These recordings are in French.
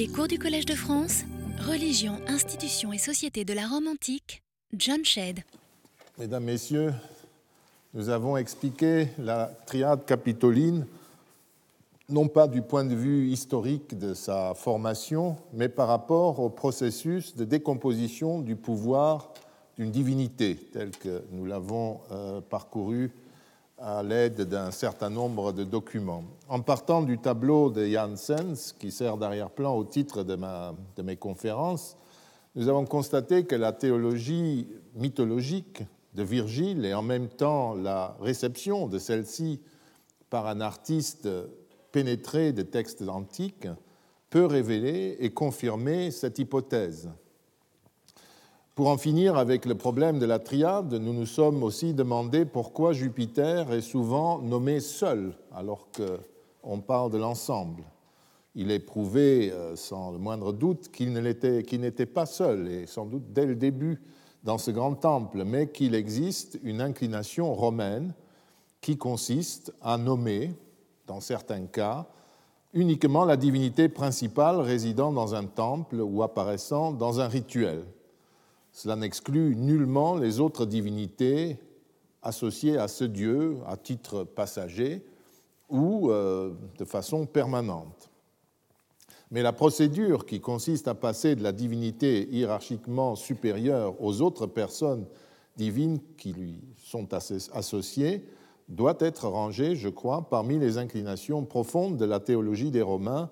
Les cours du Collège de France, Religion, institutions et société de la Rome antique, John Shedd. Mesdames, Messieurs, nous avons expliqué la triade capitoline, non pas du point de vue historique de sa formation, mais par rapport au processus de décomposition du pouvoir d'une divinité, tel que nous l'avons euh, parcouru à l'aide d'un certain nombre de documents. En partant du tableau de Janssens, qui sert d'arrière-plan au titre de, ma, de mes conférences, nous avons constaté que la théologie mythologique de Virgile et en même temps la réception de celle-ci par un artiste pénétré des textes antiques peut révéler et confirmer cette hypothèse. Pour en finir avec le problème de la triade, nous nous sommes aussi demandé pourquoi Jupiter est souvent nommé seul alors qu'on parle de l'ensemble. Il est prouvé euh, sans le moindre doute qu'il n'était pas seul, et sans doute dès le début dans ce grand temple, mais qu'il existe une inclination romaine qui consiste à nommer, dans certains cas, uniquement la divinité principale résidant dans un temple ou apparaissant dans un rituel. Cela n'exclut nullement les autres divinités associées à ce Dieu à titre passager ou euh, de façon permanente. Mais la procédure qui consiste à passer de la divinité hiérarchiquement supérieure aux autres personnes divines qui lui sont associées doit être rangée, je crois, parmi les inclinations profondes de la théologie des Romains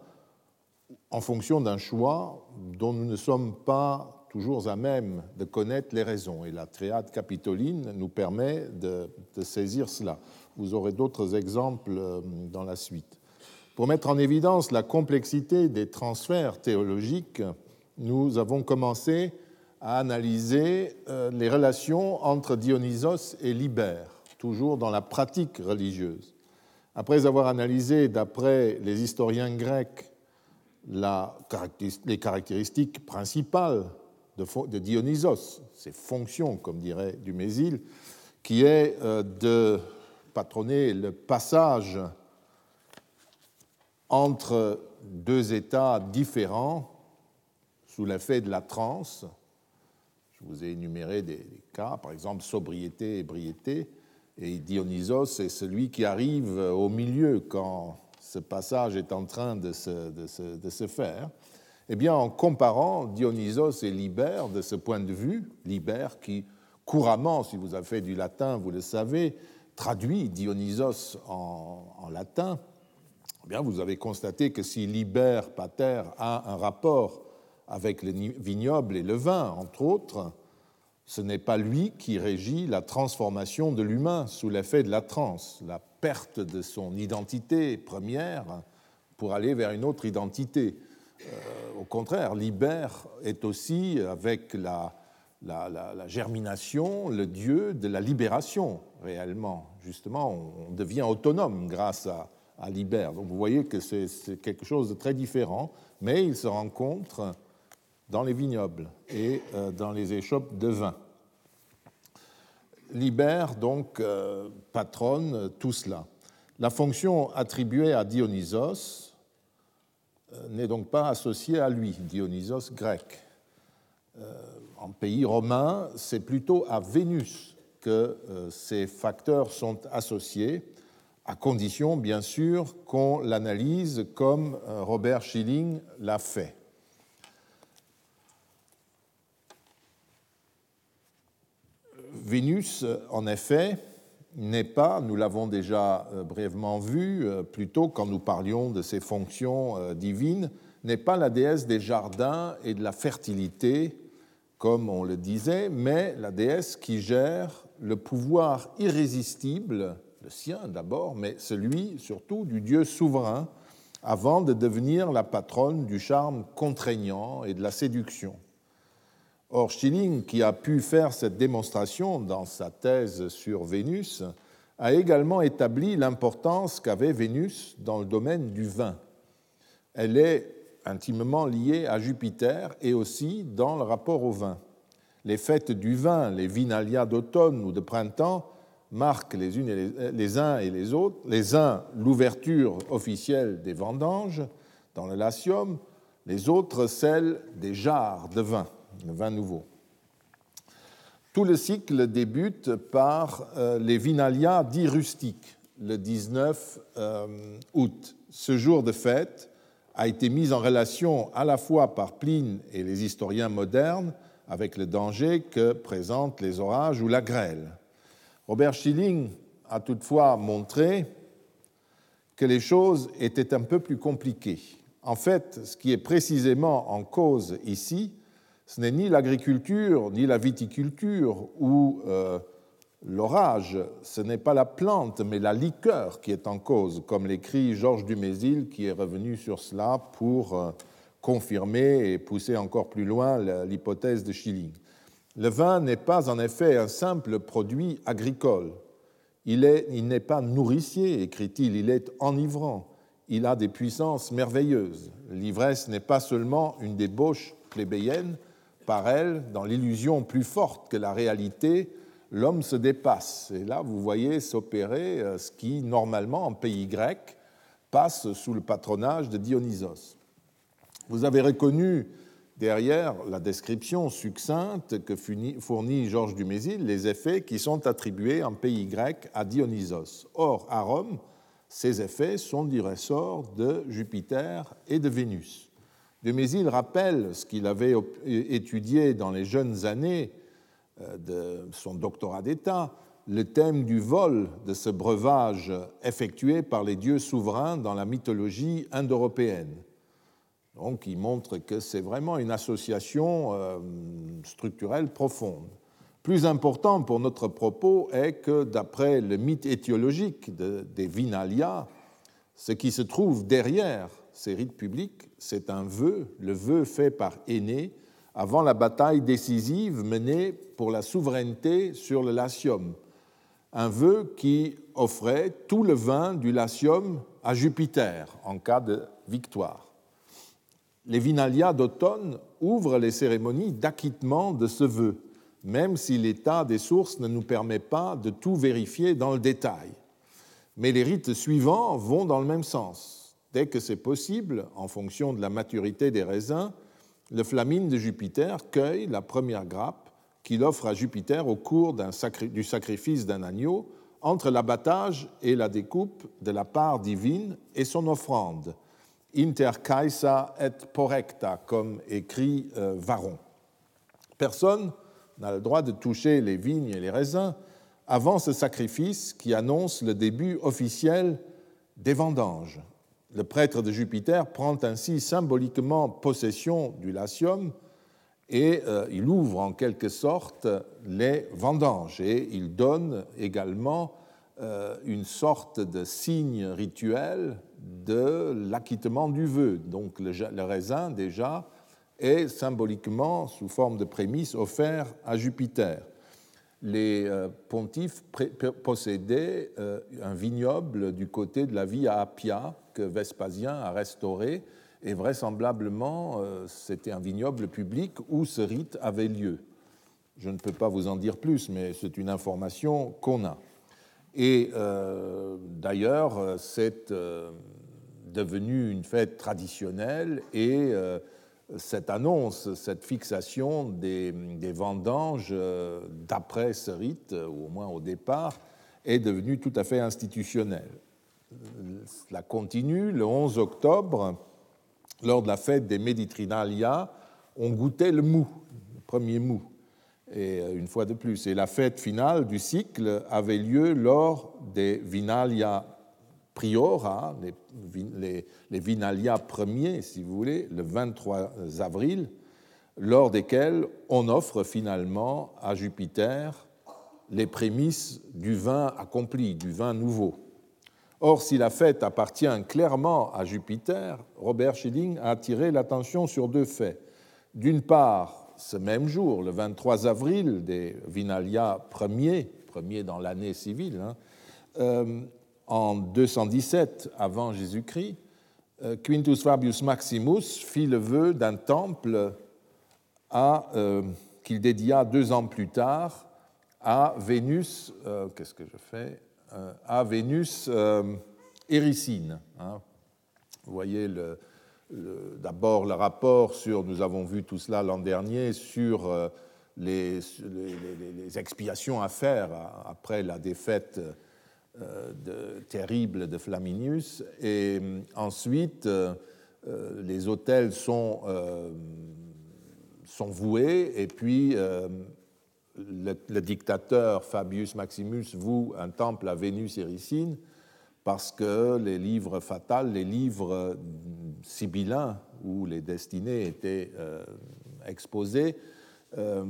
en fonction d'un choix dont nous ne sommes pas toujours à même de connaître les raisons. Et la triade capitoline nous permet de, saisir cela. Vous aurez d'autres exemples euh, dans la suite. Pour mettre en évidence la complexité des transferts théologiques, nous avons commencé à analyser euh, les relations entre Dionysos et Libère, toujours dans la pratique religieuse. Après avoir analysé, d'après les historiens grecs, les caractéristiques principales de, Dionysos, ses fonctions, comme dirait Dumézil, qui est euh, de patronner le passage entre deux états différents sous l'effet de la transe. Je vous ai énuméré des, cas, par exemple sobriété et ébriété, et Dionysos est celui qui arrive au milieu quand ce passage est en train de se faire. Eh bien, en comparant Dionysos et Libère de ce point de vue, Libère qui couramment, si vous avez fait du latin, vous le savez, traduit Dionysos en, latin, eh bien, vous avez constaté que si Libère pater a un rapport avec le vignoble et le vin, entre autres, ce n'est pas lui qui régit la transformation de l'humain sous l'effet de la transe, la perte de son identité première pour aller vers une autre identité. Euh, au contraire, l'Iber est aussi, avec la, germination, le dieu de la libération, réellement. Justement, on devient autonome grâce à, à l'Iber. Donc vous voyez que c'est quelque chose de très différent, mais il se rencontre dans les vignobles et euh, dans les échoppes de vin. Liber, donc, euh, patronne tout cela. La fonction attribuée à Dionysos, n'est donc pas associé à lui, Dionysos grec. Euh, en pays romain, c'est plutôt à Vénus que euh, ces facteurs sont associés, à condition bien sûr qu'on l'analyse comme Robert Schilling l'a fait. Vénus, en effet, n'est pas, nous l'avons déjà euh, brièvement vu, euh, plutôt quand nous parlions de ses fonctions euh, divines, n'est pas la déesse des jardins et de la fertilité, comme on le disait, mais la déesse qui gère le pouvoir irrésistible, le sien d'abord, mais celui surtout du Dieu souverain, avant de devenir la patronne du charme contraignant et de la séduction. Or, Schilling, qui a pu faire cette démonstration dans sa thèse sur Vénus, a également établi l'importance qu'avait Vénus dans le domaine du vin. Elle est intimement liée à Jupiter et aussi dans le rapport au vin. Les fêtes du vin, les vinalia d'automne ou de printemps, marquent les, unes les, uns et les autres. Les uns l'ouverture officielle des vendanges dans le Latium, les autres celles des jarres de vin, le vin nouveau. Tout le cycle débute par euh, les vinalia dits rustiques, le 19 euh, août. Ce jour de fête a été mis en relation à la fois par Pline et les historiens modernes avec le danger que présentent les orages ou la grêle. Robert Schilling a toutefois montré que les choses étaient un peu plus compliquées. En fait, ce qui est précisément en cause ici, ce n'est ni l'agriculture, ni la viticulture ou euh, l'orage, ce n'est pas la plante, mais la liqueur qui est en cause, comme l'écrit Georges Dumézil, qui est revenu sur cela pour euh, confirmer et pousser encore plus loin l'hypothèse de Schilling. Le vin n'est pas en effet un simple produit agricole. Il n'est pas nourricier, écrit-il, il est enivrant. Il a des puissances merveilleuses. L'ivresse n'est pas seulement une débauche plébéienne, par elle, dans l'illusion plus forte que la réalité, l'homme se dépasse. Et là, vous voyez s'opérer euh, ce qui, normalement, en pays grec, passe sous le patronage de Dionysos. Vous avez reconnu derrière la description succincte que fournit Georges Dumézil les effets qui sont attribués en pays grec à Dionysos. Or, à Rome, ces effets sont du ressort de Jupiter et de Vénus. Dumézil rappelle ce qu'il avait étudié dans les jeunes années euh, de son doctorat d'État, le thème du vol de ce breuvage effectué par les dieux souverains dans la mythologie indo-européenne. Donc il montre que c'est vraiment une association euh, structurelle profonde. Plus important pour notre propos est que d'après le mythe étiologique des Vinalia, ce qui se trouve derrière ces rites publics, c'est un vœu, le vœu fait par Aîné avant la bataille décisive menée pour la souveraineté sur le Latium. Un vœu qui offrait tout le vin du Latium à Jupiter en cas de victoire les Vinalia d'automne ouvrent les cérémonies d'acquittement de ce vœu, même si l'état des sources ne nous permet pas de tout vérifier dans le détail. Mais les rites suivants vont dans le même sens. Dès que c'est possible, en fonction de la maturité des raisins, le flamine de Jupiter cueille la première grappe qu'il offre à Jupiter au cours du sacrifice d'un agneau entre l'abattage et la découpe de la part divine et son offrande inter caesa et porrecta, comme écrit euh, Varon. Personne n'a le droit de toucher les vignes et les raisins avant ce sacrifice qui annonce le début officiel des vendanges. Le prêtre de Jupiter prend ainsi symboliquement possession du latium et euh, il ouvre en quelque sorte les vendanges et il donne également euh, une sorte de signe rituel de l'acquittement du vœu. Donc le, raisin, déjà, est symboliquement, sous forme de prémisse, offert à Jupiter. Les euh, pontifes possédaient euh, un vignoble du côté de la Via Appia que Vespasien a restauré, et vraisemblablement euh, c'était un vignoble public où ce rite avait lieu. Je ne peux pas vous en dire plus, mais c'est une information qu'on a. Et d'ailleurs, cette devenu une fête traditionnelle et cette annonce, cette fixation des, vendanges euh, d'après ce rite, ou au moins au départ, est devenue tout à fait institutionnelle. Cela continue. Le 11 octobre, lors de la fête des Méditrinalia, on goûtait le mou, le premier mou, et euh, une fois de plus. Et la fête finale du cycle avait lieu lors des Vinalia priora, les, les, vinalia premiers, si vous voulez, le 23 avril, lors desquels on offre finalement à Jupiter les prémices du vin accompli, du vin nouveau. Or, si la fête appartient clairement à Jupiter, Robert Schilling a attiré l'attention sur deux faits. D'une part, ce même jour, le 23 avril des Vinalia premiers, premiers dans l'année civile, hein, euh, en 217 avant Jésus-Christ, euh, Quintus Fabius Maximus fit le vœu d'un temple euh, qu'il dédia deux ans plus tard à Vénus, euh, qu'est-ce que je fais À Vénus. Hein. Vous voyez d'abord le rapport sur, nous avons vu tout cela l'an dernier, sur les, expiations à faire après la défaite terrible de Flaminius. Et ensuite, les hôtels sont, voués et puis le, dictateur Fabius Maximus voue un temple à Vénus Éricine parce que les livres fatals, les livres sibyllins où les destinées étaient euh, exposés, euh,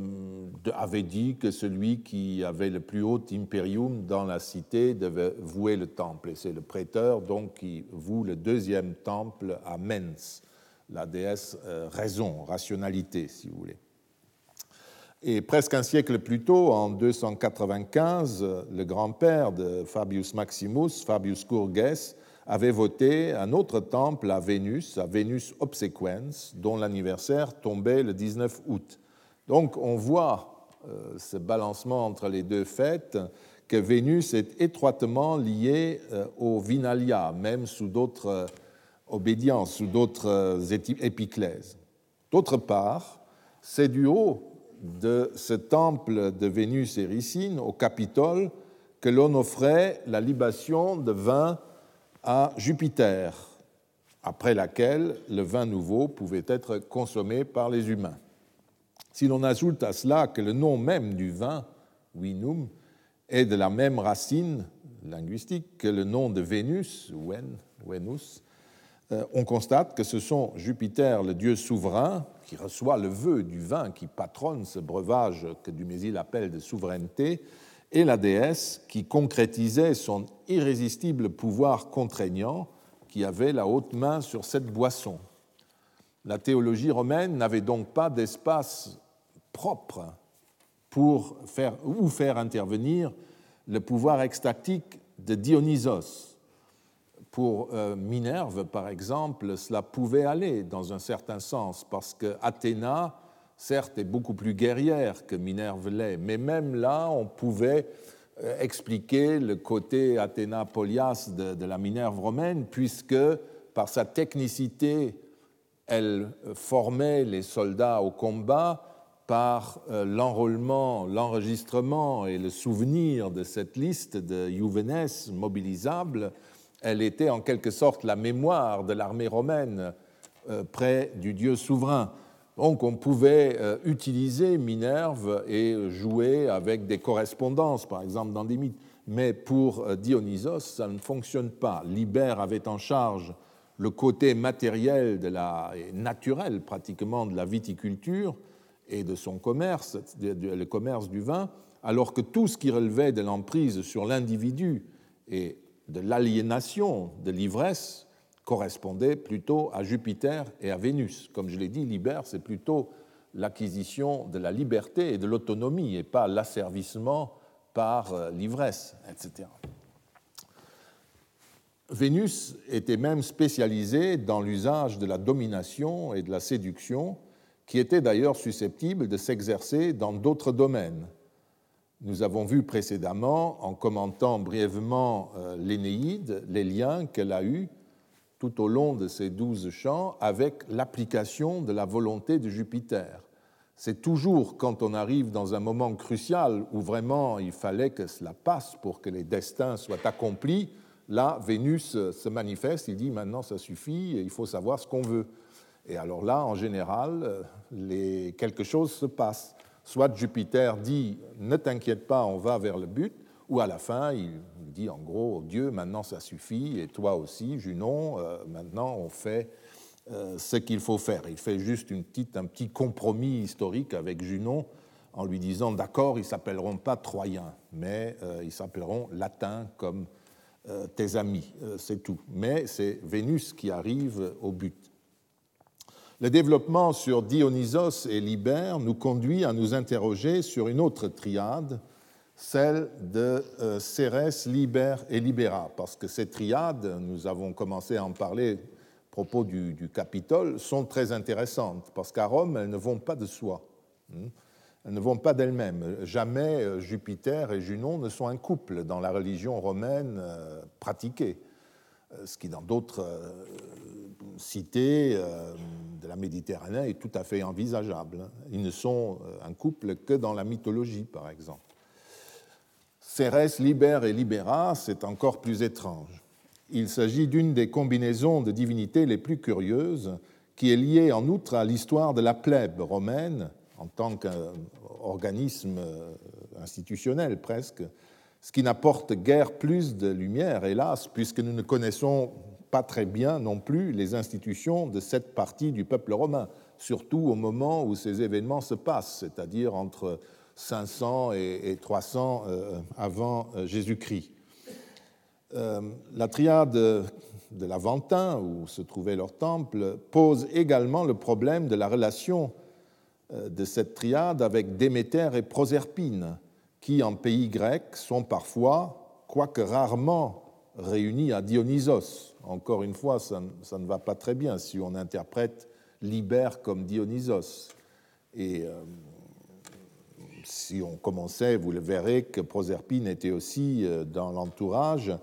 avaient dit que celui qui avait le plus haut imperium dans la cité devait vouer le temple. Et c'est le prêteur donc qui voue le deuxième temple à Mens, la déesse euh, raison, rationalité, si vous voulez. Et presque un siècle plus tôt, en 295, le grand-père de Fabius Maximus, Fabius Courges, avait voté un autre temple à Vénus, à Vénus Obsequens, dont l'anniversaire tombait le 19 août. Donc on voit euh, ce balancement entre les deux fêtes, que Vénus est étroitement liée euh, au Vinalia, même sous d'autres euh, obédiences, sous d'autres épiclèses. D'autre part, c'est du haut de ce temple de Vénus Éricine au Capitole que l'on offrait la libation de vin à Jupiter, après laquelle le vin nouveau pouvait être consommé par les humains. Si l'on ajoute à cela que le nom même du vin, vinum, est de la même racine linguistique que le nom de Vénus, wen, euh, on constate que ce sont Jupiter, le dieu souverain, qui reçoit le vœu du vin, qui patronne ce breuvage que Dumézil appelle de souveraineté, et la déesse qui concrétisait son irrésistible pouvoir contraignant, qui avait la haute main sur cette boisson. La théologie romaine n'avait donc pas d'espace propre pour faire, ou faire intervenir le pouvoir extatique de Dionysos, pour euh, Minerve, par exemple, cela pouvait aller dans un certain sens, parce que Athéna, certes, est beaucoup plus guerrière que Minerve l'est, mais même là, on pouvait euh, expliquer le côté Athéna-Polias de, la Minerve romaine, puisque par sa technicité, elle formait les soldats au combat, par euh, l'enrôlement, l'enregistrement et le souvenir de cette liste de Juvenes mobilisables, elle était en quelque sorte la mémoire de l'armée romaine euh, près du dieu souverain. Donc on pouvait euh, utiliser Minerve et jouer avec des correspondances, par exemple dans des mythes. Mais pour Dionysos, ça ne fonctionne pas. Libère avait en charge le côté matériel de la, et naturel pratiquement de la viticulture et de son commerce, le commerce du vin, alors que tout ce qui relevait de l'emprise sur l'individu et de l'aliénation de l'ivresse correspondait plutôt à Jupiter et à Vénus. Comme je l'ai dit, Liber, c'est plutôt l'acquisition de la liberté et de l'autonomie et pas l'asservissement par euh, l'ivresse, etc. Vénus était même spécialisée dans l'usage de la domination et de la séduction, qui était d'ailleurs susceptible de s'exercer dans d'autres domaines. Nous avons vu précédemment, en commentant brièvement euh, l'Énéide, les liens qu'elle a eus tout au long de ces douze chants avec l'application de la volonté de Jupiter. C'est toujours quand on arrive dans un moment crucial où vraiment il fallait que cela passe pour que les destins soient accomplis, là, Vénus se manifeste, il dit maintenant ça suffit, il faut savoir ce qu'on veut. Et alors là, en général, euh, quelque chose se passe. Soit Jupiter dit ne t'inquiète pas, on va vers le but, ou à la fin il dit en gros Dieu, maintenant ça suffit, et toi aussi, Junon, euh, maintenant on fait euh, ce qu'il faut faire. Il fait juste un petit compromis historique avec Junon en lui disant d'accord, ils s'appelleront pas Troyens, mais ils s'appelleront Latins comme tes amis, c'est tout. Mais c'est Vénus qui arrive au but. Le développement sur Dionysos et Liber nous conduit à nous interroger sur une autre triade, celle de euh, Cérès, Liber et Libera, parce que ces triades, nous avons commencé à en parler à propos du, Capitole, sont très intéressantes, parce qu'à Rome, elles ne vont pas de soi. Ne vont pas d'elles-mêmes. Jamais euh, Jupiter et Junon ne sont un couple dans la religion romaine euh, pratiquée, ce qui dans d'autres cité euh, de la Méditerranée est tout à fait envisageable. Ils ne sont euh, un couple que dans la mythologie, par exemple. Cérès, Liber et Libera, c'est encore plus étrange. Il s'agit d'une des combinaisons de divinités les plus curieuses, qui est liée en outre à l'histoire de la plèbe romaine, en tant qu'organisme euh, institutionnel presque, ce qui n'apporte guère plus de lumière, hélas, puisque nous ne connaissons pas très bien non plus les institutions de cette partie du peuple romain, surtout au moment où ces événements se passent, c'est-à-dire entre 500 et 300 euh, avant euh, Jésus-Christ. La triade de l'Aventin, où se trouvait leur temple, pose également le problème de la relation de cette triade avec Déméter et Proserpine, qui en pays grec sont parfois, quoique rarement, réunis à Dionysos. Encore une fois, ça, ne va pas très bien si on interprète Liber comme Dionysos. Et euh, si on commençait, vous le verrez, que Proserpine était aussi euh, dans l'entourage, euh,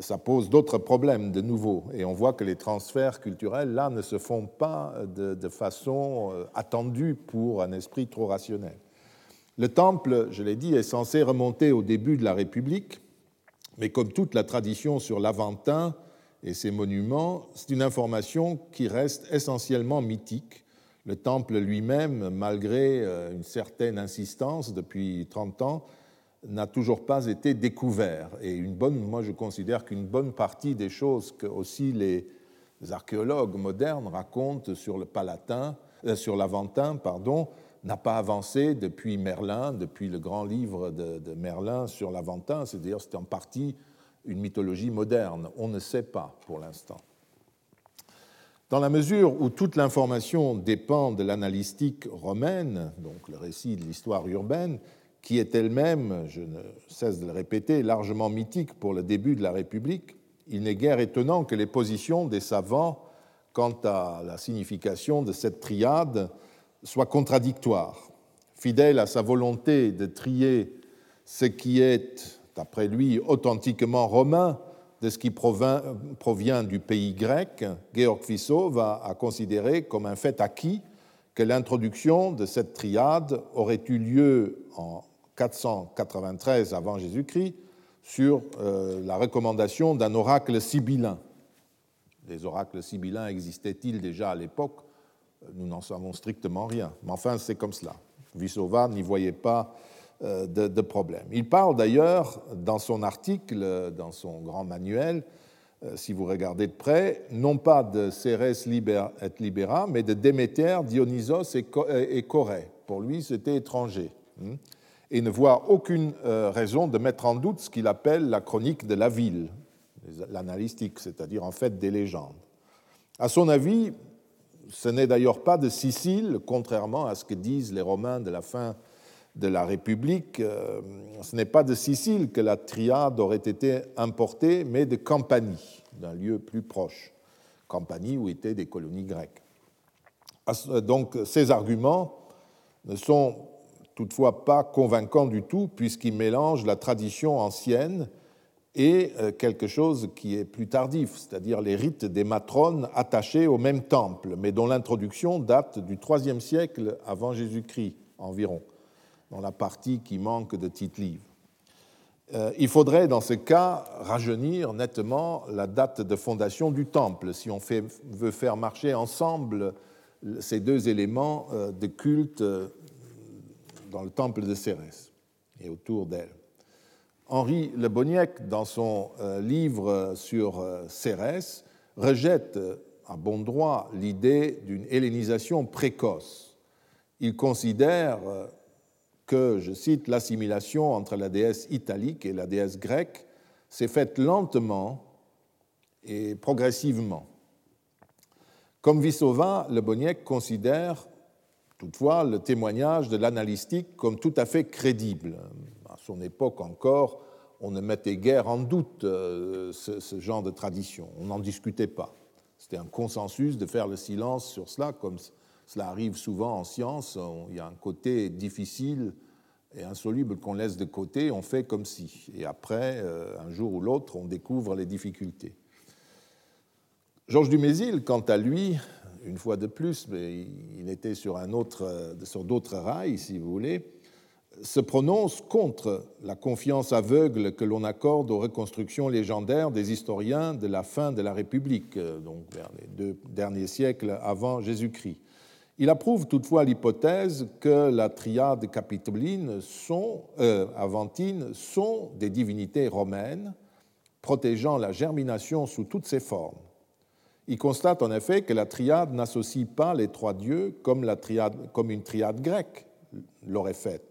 ça pose d'autres problèmes de nouveau. Et on voit que les transferts culturels, là, ne se font pas de façon attendue pour un esprit trop rationnel. Le temple, je l'ai dit, est censé remonter au début de la République, mais comme toute la tradition sur l'Aventin et ses monuments, c'est une information qui reste essentiellement mythique. Le temple lui-même, malgré euh, une certaine insistance depuis 30 ans, n'a toujours pas été découvert. Et une bonne, moi je considère qu'une bonne partie des choses que aussi les archéologues modernes racontent sur le Palatin, euh, sur l'Aventin, pardon, n'a pas avancé depuis Merlin, depuis le grand livre de, Merlin sur l'Aventin, c'est-à-dire c'est en partie une mythologie moderne. On ne sait pas pour l'instant. Dans la mesure où toute l'information dépend de l'analystique romaine, donc le récit de l'histoire urbaine, qui est elle-même, je ne cesse de le répéter, largement mythique pour le début de la République, il n'est guère étonnant que les positions des savants quant à la signification de cette triade soit contradictoire. Fidèle à sa volonté de trier ce qui est, d'après lui, authentiquement romain de ce qui provient du pays grec, Georg Fissot a considéré comme un fait acquis que l'introduction de cette triade aurait eu lieu en 493 avant Jésus-Christ sur euh, la recommandation d'un oracle sibyllin. Les oracles sibyllins existaient-ils déjà à l'époque? Nous n'en savons strictement rien. Mais enfin, c'est comme cela. Vissova n'y voyait pas euh, de, problème. Il parle d'ailleurs dans son article, dans son grand manuel, euh, si vous regardez de près, non pas de Cérès liber et Libera, mais de Déméter, Dionysos et Corée. Pour lui, c'était étranger. Hein. Et ne voit aucune euh, raison de mettre en doute ce qu'il appelle la chronique de la ville, l'analystique, c'est-à-dire en fait des légendes. À son avis, ce n'est d'ailleurs pas de Sicile, contrairement à ce que disent les Romains de la fin de la République, euh, ce n'est pas de Sicile que la triade aurait été importée, mais de Campanie, d'un lieu plus proche, Campanie où étaient des colonies grecques. Donc ces arguments ne sont toutefois pas convaincants du tout, puisqu'ils mélangent la tradition ancienne et euh, quelque chose qui est plus tardif, c'est-à-dire les rites des matrones attachés au même temple, mais dont l'introduction date du IIIe siècle avant Jésus-Christ environ, dans la partie qui manque de titre livre. Euh, il faudrait dans ce cas rajeunir nettement la date de fondation du temple si on veut faire marcher ensemble ces deux éléments euh, de culte dans le temple de Cérès et autour d'elle. Henri Le Boniec, dans son euh, livre sur euh, Cérès, rejette euh, à bon droit l'idée d'une hellénisation précoce. Il considère que, je cite, l'assimilation entre la déesse italique et la déesse grecque s'est faite lentement et progressivement. Comme Vissova, Le Boniec considère toutefois le témoignage de l'analystique comme tout à fait crédible son époque encore, on ne mettait guère en doute euh, ce, genre de tradition. On n'en discutait pas. C'était un consensus de faire le silence sur cela, comme cela arrive souvent en science. Il y a un côté difficile et insoluble qu'on laisse de côté, on fait comme si. Et après, euh, un jour ou l'autre, on découvre les difficultés. Georges Dumézil, quant à lui, une fois de plus, mais il était autre, sur d'autres rails, si vous voulez, se prononce contre la confiance aveugle que l'on accorde aux reconstructions légendaires des historiens de la fin de la République, donc vers les deux derniers siècles avant Jésus-Christ. Il approuve toutefois l'hypothèse que la triade capitoline sont, euh, aventine sont des divinités romaines protégeant la germination sous toutes ses formes. Il constate en effet que la triade n'associe pas les trois dieux comme, une triade grecque l'aurait fait,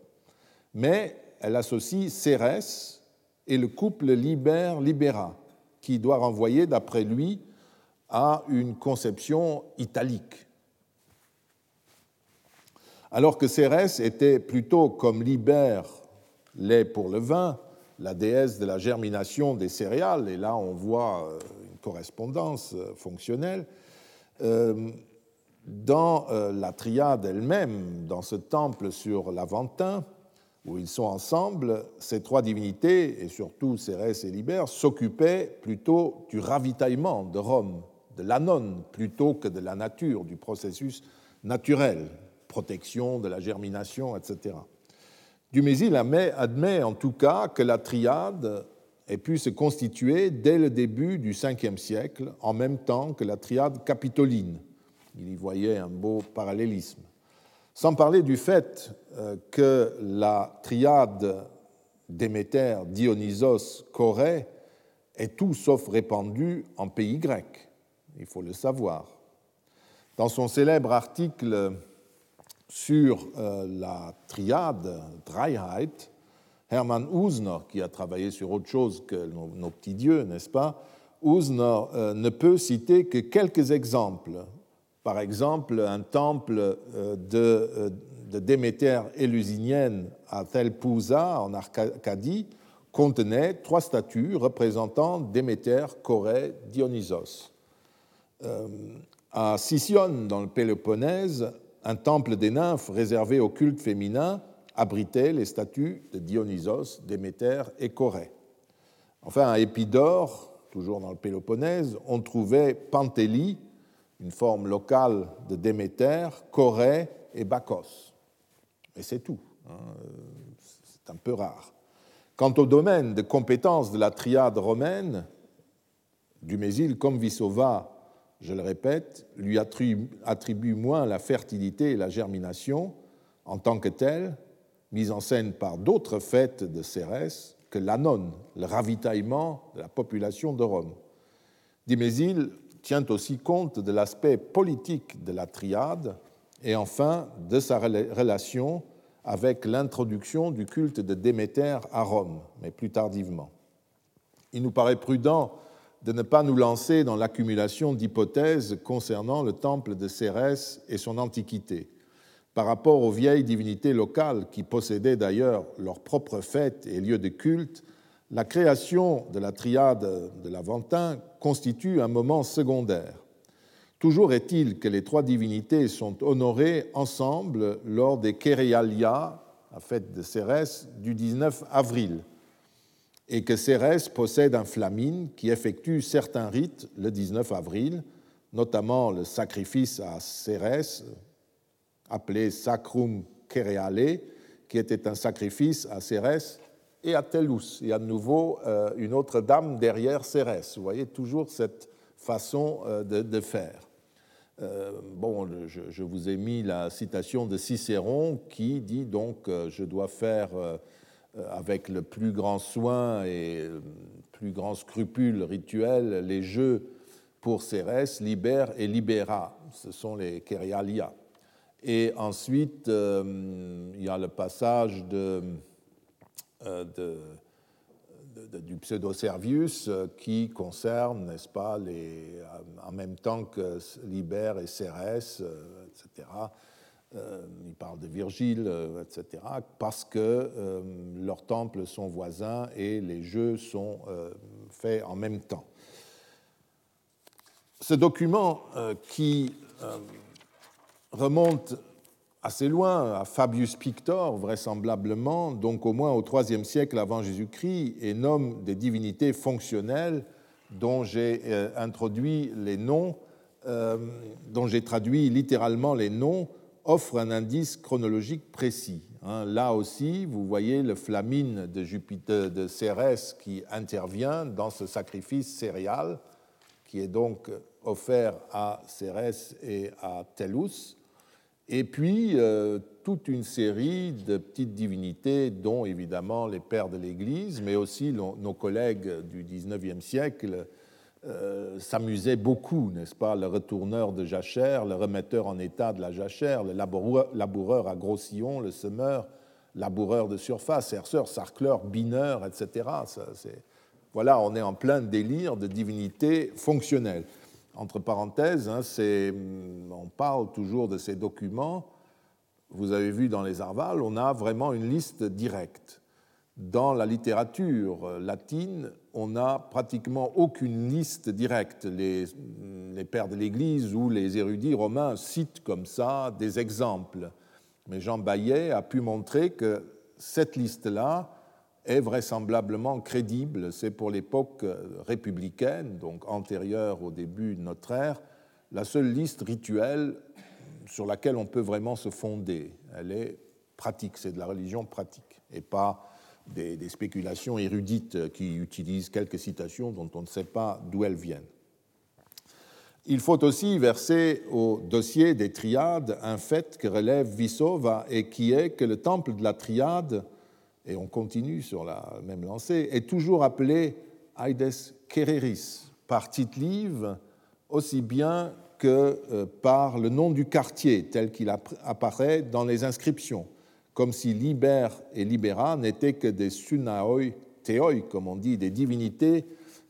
mais elle associe Cérès et le couple Liber-Libera, qui doit renvoyer, d'après lui, à une conception italique. Alors que Cérès était plutôt comme Libère l'est pour le vin, la déesse de la germination des céréales, et là on voit euh, correspondance euh, fonctionnelle, euh, dans la triade elle-même, dans ce temple sur l'Aventin, où ils sont ensemble, ces trois divinités, et surtout Cérès et Libère, s'occupaient plutôt du ravitaillement de Rome, de l'anon, plutôt que de la nature, du processus naturel protection de la germination, etc. Dumézil admet en tout cas que la triade ait pu se constituer dès le début du Ve siècle, en même temps que la triade capitoline. Il y voyait un beau parallélisme. Sans parler du fait euh, que la triade Déméter, Dionysos, Corée est tout sauf répandue en pays grec. Il faut le savoir. Dans son célèbre article sur euh, la triade Dreiheit, Hermann Usner, qui a travaillé sur autre chose que nos, petits dieux, n'est-ce pas? Usner euh, ne peut citer que quelques exemples. Par exemple, un temple euh, de, de Déméter élusinienne à Thelpousa, en Arcadie, contenait trois statues représentant Déméter, Corée, Dionysos. à Sicyone, dans le Péloponnèse, un temple des nymphes réservé au culte féminin abritait les statues de Dionysos, Déméter et Corée. Enfin, à Épidore, toujours dans le Péloponnèse, on trouvait Pantélie, une forme locale de Déméter, Corée et Bacchos. Et c'est tout. Hein, c'est un peu rare. Quant au domaine de compétence de la triade romaine, Dumézil comme Vissova je le répète, lui attribue moins la fertilité et la germination en tant que telle, mise en scène par d'autres fêtes de Cérès, que l'anon, le ravitaillement de la population de Rome. Dimézil tient aussi compte de l'aspect politique de la triade et enfin de sa relation avec l'introduction du culte de Déméter à Rome, mais plus tardivement. Il nous paraît prudent de ne pas nous lancer dans l'accumulation d'hypothèses concernant le temple de Cérès et son antiquité. Par rapport aux vieilles divinités locales qui possédaient d'ailleurs leurs propres fêtes et lieux de culte, la création de la triade de l'Aventin constitue un moment secondaire. Toujours est-il que les trois divinités sont honorées ensemble lors des Kerealia, la fête de Cérès, du 19 avril et que Cérès possède un flamine qui effectue certains rites le 19 avril, notamment le sacrifice à Cérès, appelé Sacrum Cereale, qui était un sacrifice à Cérès et à Tellus. Il y a de nouveau euh, une autre dame derrière Cérès. Vous voyez toujours cette façon euh, de, faire. Euh, bon, je, vous ai mis la citation de Cicéron qui dit donc je dois faire avec le plus grand soin et le plus grand scrupule rituel les jeux pour Cérès, Liber et Libera. Ce sont les Kerialia. Et ensuite, euh, il y a le passage de, euh, du pseudo-Servius qui concerne, n'est-ce pas, les, en même temps que Liber et Cérès, etc., euh, il parle de Virgile, euh, etc., parce que euh, leurs temples sont voisins et les jeux sont faits en même temps. Ce document qui remonte assez loin à Fabius Pictor, vraisemblablement, donc au moins au IIIe siècle avant Jésus-Christ, et nomme des divinités fonctionnelles dont j'ai euh, introduit les noms, euh, dont j'ai traduit littéralement les noms, offre un indice chronologique précis. Hein. là aussi, vous voyez le flamine de, Jupiter, de Cérès qui intervient dans ce sacrifice céréal, qui est donc offert à Cérès et à Tellus. Et puis, euh, toute une série de petites divinités, dont évidemment les pères de l'Église, mais aussi nos collègues du XIXe siècle euh, s'amusaient beaucoup, n'est-ce pas? Le retourneur de jachère, le remetteur en état de la jachère, le laboureur, à gros sillon, le semeur, laboureur de surface, herceur, sarcleur, bineur, etc. voilà, on est en plein délire de divinités fonctionnelles entre parenthèses, hein, on parle toujours de ces documents. Vous avez vu dans les Arvales, on a vraiment une liste directe. Dans la littérature latine, on n'a pratiquement aucune liste directe. Les, les pères de l'Église ou les érudits romains citent comme ça des exemples. Mais Jean Baillet a pu montrer que cette liste-là est vraisemblablement crédible. C'est pour l'époque républicaine, donc antérieure au début de notre ère, la seule liste rituelle sur laquelle on peut vraiment se fonder. Elle est pratique, c'est de la religion pratique, et pas des, spéculations érudites qui utilisent quelques citations dont on ne sait pas d'où elles viennent. Il faut aussi verser au dossier des triades un fait que relève Vissova et qui est que le temple de la triade et on continue sur la même lancée, est toujours appelé Aides Kereris par Tite-Live aussi bien que euh, par le nom du quartier tel qu'il apparaît dans les inscriptions, comme si Liber et Libera n'étaient que des sunaoi théoi, comme on dit, des divinités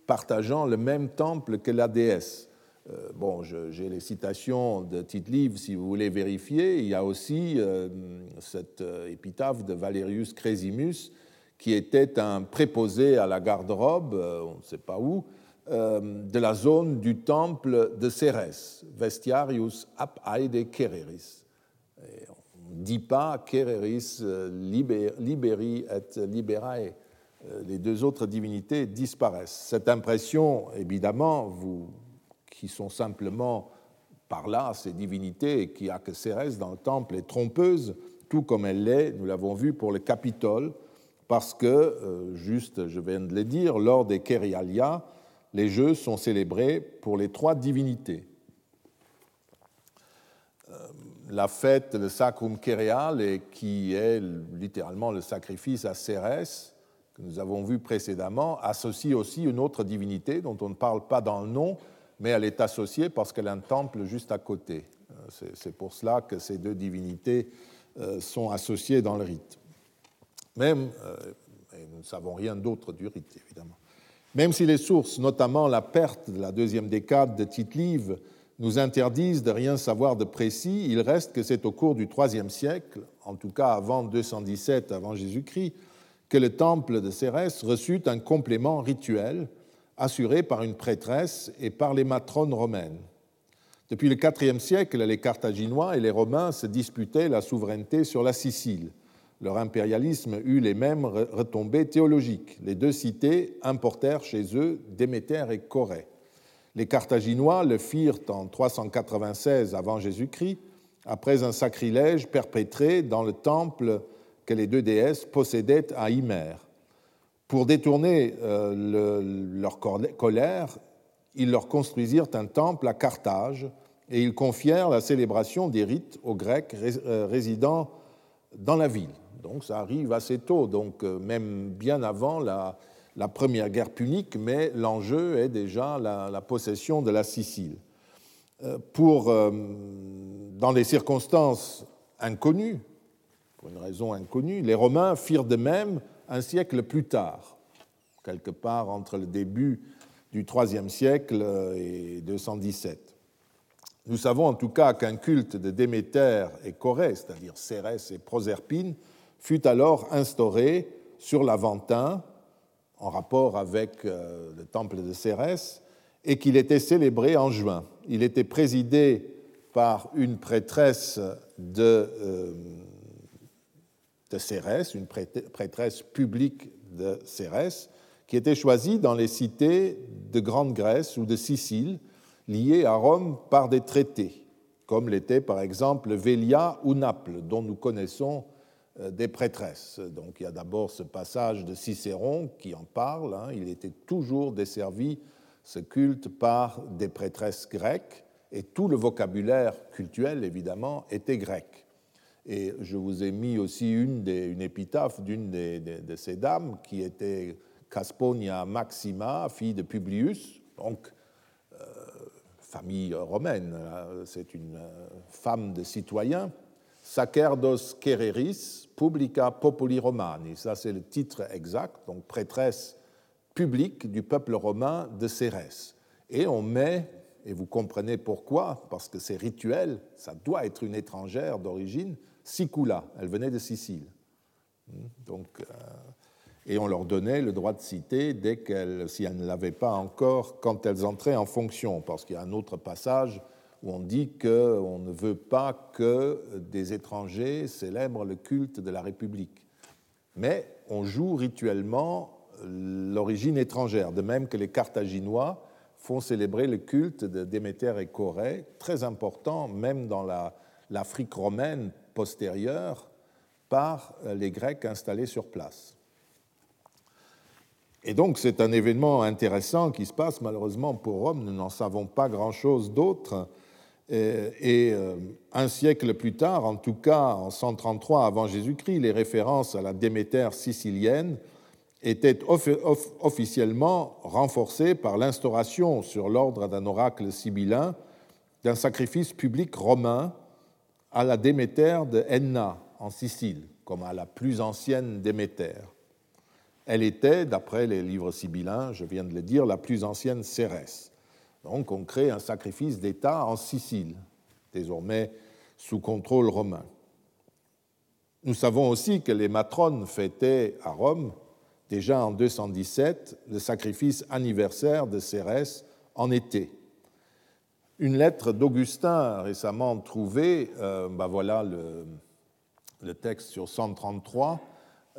partageant le même temple que la déesse. Euh, bon, j'ai les citations de Tite-Live si vous voulez vérifier. Il y a aussi euh, cette euh, épitaphe de Valerius Cresimus, qui était un préposé à la garde-robe, on ne sait pas où, de la zone du temple de Cérès, Vestiarius ap aede Kereris. on ne dit pas Kereris liberi et liberae. Les deux autres divinités disparaissent. Cette impression, évidemment, vous qui sont simplement par là ces divinités et qui a que Cérès dans le temple est trompeuse, tout comme elle l'est, nous l'avons vu pour le Capitole, parce que, euh, juste, je viens de le dire, lors des Kerialia, les jeux sont célébrés pour les trois divinités. Euh, la fête, le Sacrum Kerial, qui est littéralement le sacrifice à Cérès, que nous avons vu précédemment, associe aussi une autre divinité dont on ne parle pas dans le nom, mais elle est associée parce qu'elle a un temple juste à côté. Euh, c'est pour cela que ces deux divinités euh, sont associées dans le rite. Même, euh, et nous ne savons rien d'autre du rite, évidemment. Même si les sources, notamment la perte de la deuxième décade de Tite-Live, nous interdisent de rien savoir de précis, il reste que c'est au cours du IIIe siècle, en tout cas avant 217 avant Jésus-Christ, que le temple de Cérès reçut un complément rituel assurée par une prêtresse et par les matrones romaines. Depuis le IVe siècle, les Carthaginois et les Romains se disputaient la souveraineté sur la Sicile. Leur impérialisme eut les mêmes retombées théologiques. Les deux cités importèrent chez eux Déméter et Corée. Les Carthaginois le firent en 396 avant Jésus-Christ, après un sacrilège perpétré dans le temple que les deux déesses possédaient à Hymère. Pour détourner euh, leur colère, ils leur construisirent un temple à Carthage et ils confièrent la célébration des rites aux Grecs euh, résidant dans la ville. Donc ça arrive assez tôt, donc euh, même bien avant la, première guerre punique, mais l'enjeu est déjà la, possession de la Sicile. Pour, dans des circonstances inconnues, pour une raison inconnue, les Romains firent de même un siècle plus tard, quelque part entre le début du IIIe siècle et 217. Nous savons en tout cas qu'un culte de Déméter et Corée, c'est-à-dire Cérès et Proserpine, fut alors instauré sur l'Aventin, en rapport avec euh, le temple de Cérès, et qu'il était célébré en juin. Il était présidé par une prêtresse de euh, de Cérès, une prêtresse publique de Cérès, qui étaient choisis dans les cités de Grande Grèce ou de Sicile, liées à Rome par des traités, comme l'était par exemple Vélia ou Naples, dont nous connaissons euh, des prêtresses. Donc il y a d'abord ce passage de Cicéron qui en parle. Hein. Il était toujours desservi, ce culte, par des prêtresses grecques, et tout le vocabulaire cultuel, évidemment, était grec. Et je vous ai mis aussi une, une épitaphe d'une de ces dames qui était Casponia Maxima, fille de Publius, donc euh, famille romaine, c'est une euh, femme de citoyen, Sacerdos Quereris Publica Populi Romani. Ça, c'est le titre exact, donc prêtresse publique du peuple romain de Cérès. Et on met, et vous comprenez pourquoi, parce que c'est rituel, ça doit être une étrangère d'origine, Sicula, elle venait de Sicile. Donc, euh, et on leur donnait le droit de citer dès qu'elles, si elles ne l'avaient pas encore, quand elles entraient en fonction, parce qu'il y a un autre passage où on dit qu'on ne veut pas que des étrangers célèbrent le culte de la République. Mais on joue rituellement l'origine étrangère, de même que les Carthaginois font célébrer le culte de Déméter et Corée, très important même dans l'Afrique romaine postérieure, par les Grecs installés sur place. Et donc c'est un événement intéressant qui se passe malheureusement pour Rome, nous n'en savons pas grand-chose d'autre euh, et euh, un siècle plus tard, en tout cas en 133 avant Jésus-Christ, les références à la Déméter sicilienne étaient officiellement renforcées par l'instauration sur l'ordre d'un oracle sibyllin d'un sacrifice public romain à la Déméter de Enna en Sicile, comme à la plus ancienne Déméter. Elle était, d'après les livres sibyllins, je viens de le dire, la plus ancienne Cérès. Donc on crée un sacrifice d'État en Sicile, désormais sous contrôle romain. Nous savons aussi que les matrones fêtaient à Rome, déjà en 217, le sacrifice anniversaire de Cérès en été. Une lettre d'Augustin récemment trouvée, euh, ben voilà le, texte sur 133,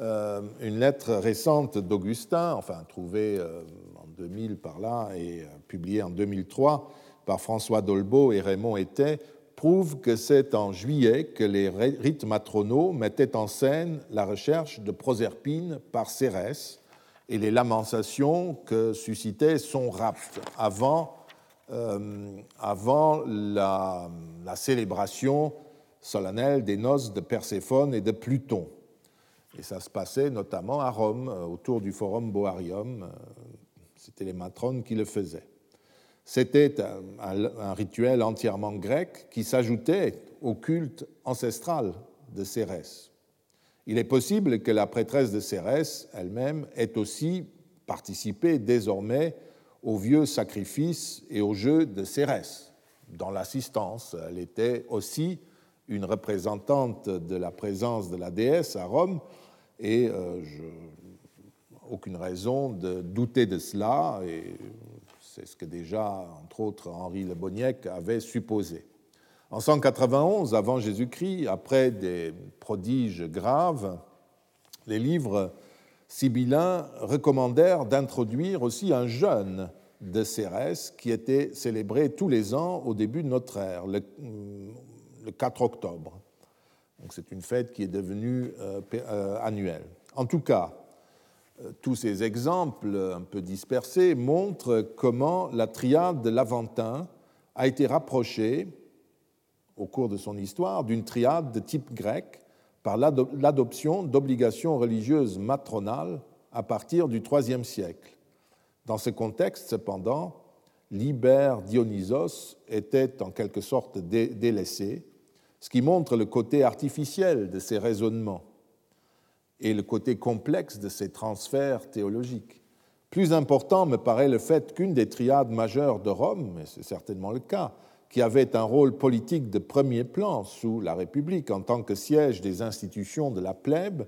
euh, une lettre récente d'Augustin, enfin trouvée euh, 2000 par là et euh, publié en 2003 par François Dolbeau et Raymond Ettet, prouve que c'est en juillet que les rites matronaux mettaient en scène la recherche de Proserpine par Cérès et les lamentations que suscitait son rapt avant, euh, avant la, célébration solennelle des noces de Perséphone et de Pluton. Et ça se passait notamment à Rome, euh, autour du Forum Boarium, c'était les matrones qui le faisaient. C'était un, rituel entièrement grec qui s'ajoutait au culte ancestral de Cérès. Il est possible que la prêtresse de Cérès elle-même ait aussi participé désormais aux vieux sacrifices et aux jeux de Cérès. Dans l'assistance, elle était aussi une représentante de la présence de la déesse à Rome, et euh, je aucune raison de douter de cela, et c'est ce que déjà, entre autres, Henri Le Boniec avait supposé. En 191 avant Jésus-Christ, après des prodiges graves, les livres sibyllins recommandèrent d'introduire aussi un jeûne de Cérès qui était célébré tous les ans au début de notre ère, le, 4 octobre. Donc c'est une fête qui est devenue euh, euh, annuelle. En tout cas, euh, tous ces exemples un peu dispersés montrent comment la triade de l'Aventin a été rapprochée, au cours de son histoire, d'une triade de type grec par l'adoption d'obligations religieuses matronales à partir du IIIe siècle. Dans ce contexte, cependant, l'Iber Dionysos était en quelque sorte délaissé, ce qui montre le côté artificiel de ces raisonnements et le côté complexe de ces transferts théologiques. Plus important me paraît le fait qu'une des triades majeures de Rome, et c'est certainement le cas, qui avait un rôle politique de premier plan sous la République en tant que siège des institutions de la plèbe,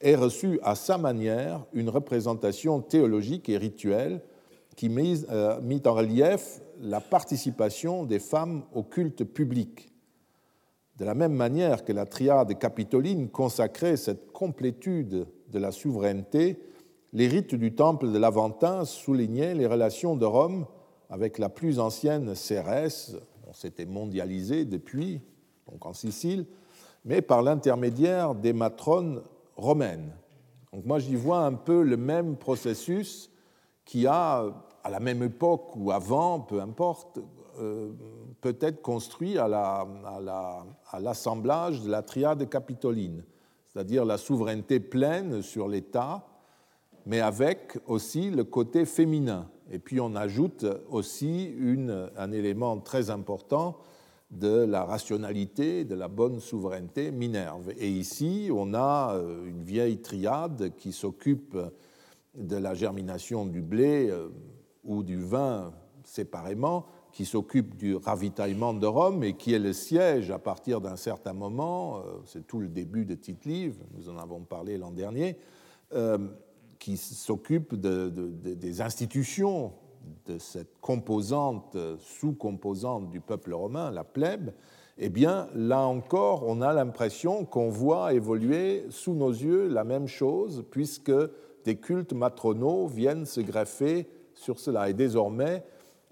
ait reçu à sa manière une représentation théologique et rituelle qui mit, euh, mit en relief la participation des femmes au culte public. De la même manière que la triade capitoline consacrait cette complétude de la souveraineté les rites du temple de l'Aventin soulignaient les relations de Rome avec la plus ancienne Cérès, on s'était mondialisé depuis, donc en Sicile, mais par l'intermédiaire des matrones romaines. Donc moi j'y vois un peu le même processus qui a, à la même époque ou avant, peu importe, euh, peut-être construit à l'assemblage de la triade capitoline, c'est-à-dire la souveraineté pleine sur l'État, mais avec aussi le côté féminin. Et puis on ajoute aussi un élément très important de la rationalité, de la bonne souveraineté, Minerve. Et ici, on a euh, une vieille triade qui s'occupe de la germination du blé euh, ou du vin séparément, qui s'occupe du ravitaillement de Rome et qui est le siège à partir d'un certain moment, euh, c'est tout le début de Tite-Livre, nous en avons parlé l'an dernier, qui s'occupe des institutions de cette composante, sous-composante du peuple romain, la plèbe, eh bien, là encore, on a l'impression qu'on voit évoluer sous nos yeux la même chose, puisque des cultes matronaux viennent se greffer sur cela. Et désormais,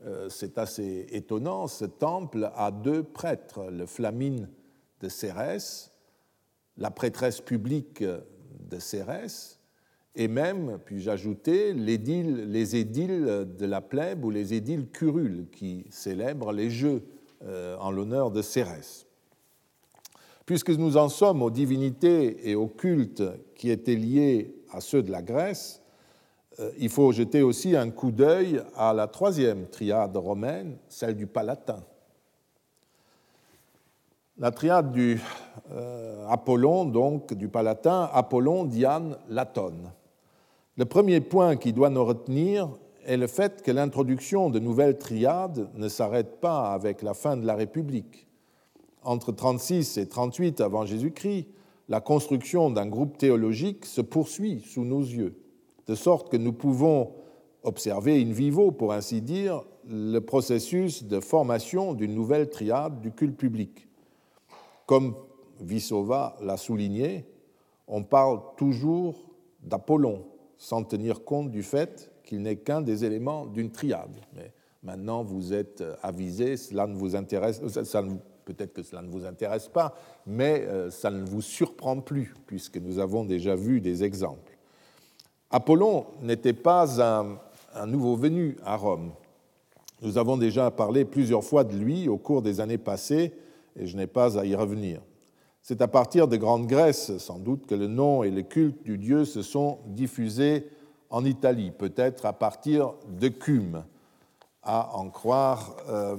euh, c'est assez étonnant, ce temple a deux prêtres, le Flamine de Cérès, la prêtresse publique de Cérès, et même, puis-je ajouter, les édiles de la plèbe ou les édiles curules qui célèbrent les jeux euh, en l'honneur de Cérès. Puisque nous en sommes aux divinités et aux cultes qui étaient liés à ceux de la Grèce, euh, il faut jeter aussi un coup d'œil à la troisième triade romaine, celle du Palatin. La triade du euh, Apollon, donc du Palatin, Apollon, Diane, Latone. Le premier point qui doit nous retenir est le fait que l'introduction de nouvelles triades ne s'arrête pas avec la fin de la République. Entre 36 et 38 avant Jésus-Christ, la construction d'un groupe théologique se poursuit sous nos yeux, de sorte que nous pouvons observer in vivo, pour ainsi dire, le processus de formation d'une nouvelle triade du culte public. Comme Vissova l'a souligné, on parle toujours d'Apollon, sans tenir compte du fait qu'il n'est qu'un des éléments d'une triade. Mais maintenant, vous êtes avisé, cela ne vous intéresse, peut-être que cela ne vous intéresse pas, mais euh, ça ne vous surprend plus, puisque nous avons déjà vu des exemples. Apollon n'était pas un nouveau venu à Rome. Nous avons déjà parlé plusieurs fois de lui au cours des années passées, et je n'ai pas à y revenir. C'est à partir de Grande Grèce, sans doute, que le nom et le culte du dieu se sont diffusés en Italie, peut-être à partir de Cume, à en croire euh,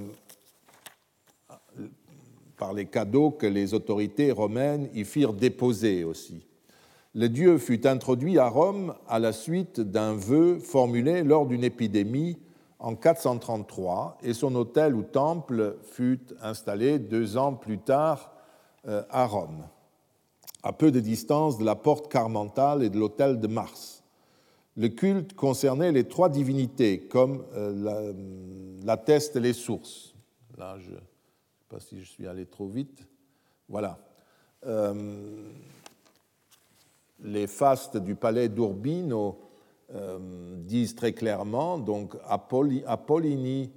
par les cadeaux que les autorités romaines y firent déposer aussi. Le dieu fut introduit à Rome à la suite d'un vœu formulé lors d'une épidémie en 433 et son hôtel ou temple fut installé deux ans plus tard à Rome, à peu de distance de la porte carmentale et de l'autel de Mars. Le culte concernait les trois divinités, comme euh, l'attestent les sources. Là, je ne sais pas si je suis allé trop vite. Voilà. Euh, les fastes du palais d'Urbino disent très clairement, donc Apollini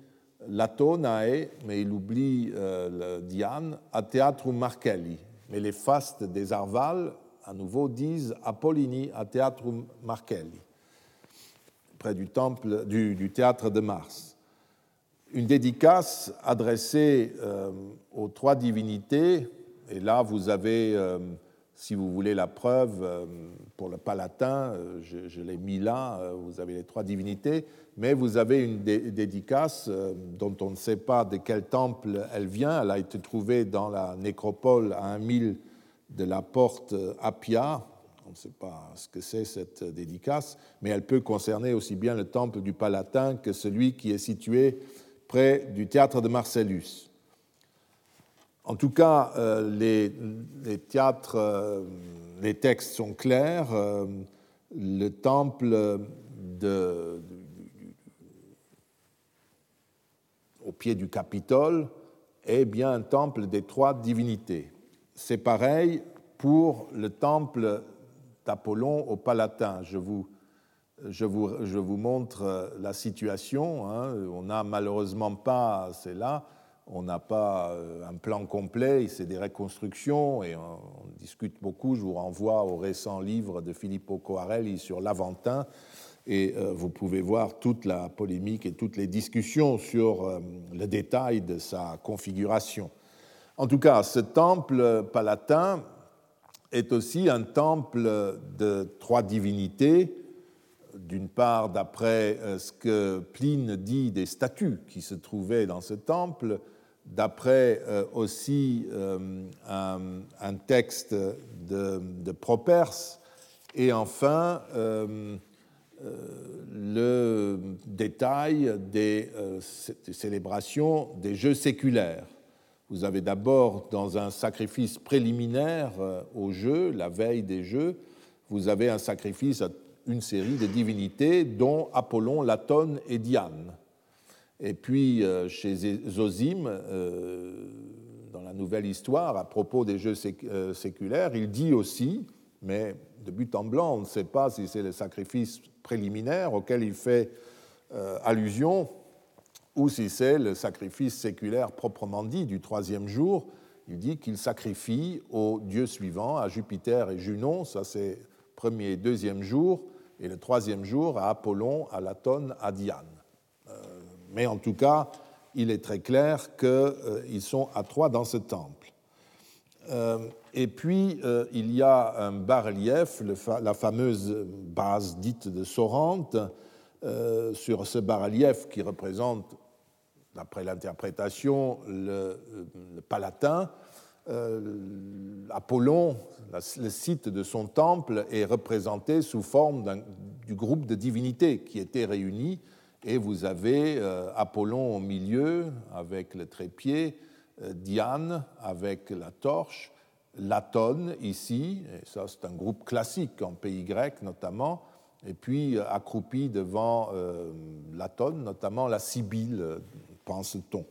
Latonae, mais il oublie euh, le Diane, a Teatrum Marcelli. Mais les fastes des Arval, à nouveau, disent Apollini a Teatrum Marcelli, près du temple du, théâtre de Mars. Une dédicace adressée euh, aux trois divinités, et là vous avez euh, si vous voulez la preuve, euh, pour le palatin, euh, je, l'ai mis là, euh, vous avez les trois divinités, mais vous avez une dédicace dont on ne sait pas de quel temple elle vient. Elle a été trouvée dans la nécropole à un mille de la porte Appia. On ne sait pas ce que c'est cette dédicace, mais elle peut concerner aussi bien le temple du Palatin que celui qui est situé près du théâtre de Marcellus. En tout cas, euh, les, théâtres, euh, les textes sont clairs. Euh, le temple au pied du Capitole est bien un temple des trois divinités. C'est pareil pour le temple d'Apollon au Palatin. Je vous je vous, je vous montre la situation. Hein. On n'a malheureusement pas, c'est là, on n'a pas euh, un plan complet, c'est des reconstructions et on, discute beaucoup. Je vous renvoie au récent livre de Filippo Coarelli sur l'Aventin et euh, vous pouvez voir toute la polémique et toutes les discussions sur euh, le détail de sa configuration. En tout cas, ce temple palatin est aussi un temple de trois divinités, d'une part d'après ce que Pline dit des statues qui se trouvaient dans ce temple, d'après euh, aussi euh, un, texte de, de, et enfin euh, le détail des, célébrations des jeux séculaires. Vous avez d'abord, dans un sacrifice préliminaire aux jeux, la veille des jeux, vous avez un sacrifice à une série de divinités, dont Apollon, Latone et Diane. Et puis, euh, chez Zosime, euh, dans la nouvelle histoire, à propos des jeux euh, séculaires, il dit aussi, mais de but en blanc, on ne sait pas si c'est le sacrifice préliminaire auquel il fait allusion ou si c'est le sacrifice séculaire proprement dit du troisième jour. Il dit qu'il sacrifie aux dieux suivants, à Jupiter et Junon, ça c'est premier et deuxième jour, et le troisième jour à Apollon, à Latone, à Diane. Mais en tout cas, il est très clair qu'ils euh, sont à trois dans ce temple. Euh, et puis, euh, il y a un bas-relief, la fameuse base dite de Sorante, sur ce bas-relief qui représente, d'après l'interprétation, le, Palatin. Apollon, le site de son temple, est représenté sous forme du groupe de divinités qui étaient réunis et vous avez euh, Apollon au milieu avec le trépied, euh, Diane avec la torche, Latone ici, et ça c'est un groupe classique en pays grec notamment, et puis euh, accroupi devant Latone, notamment la Sibylle, pense-t-on.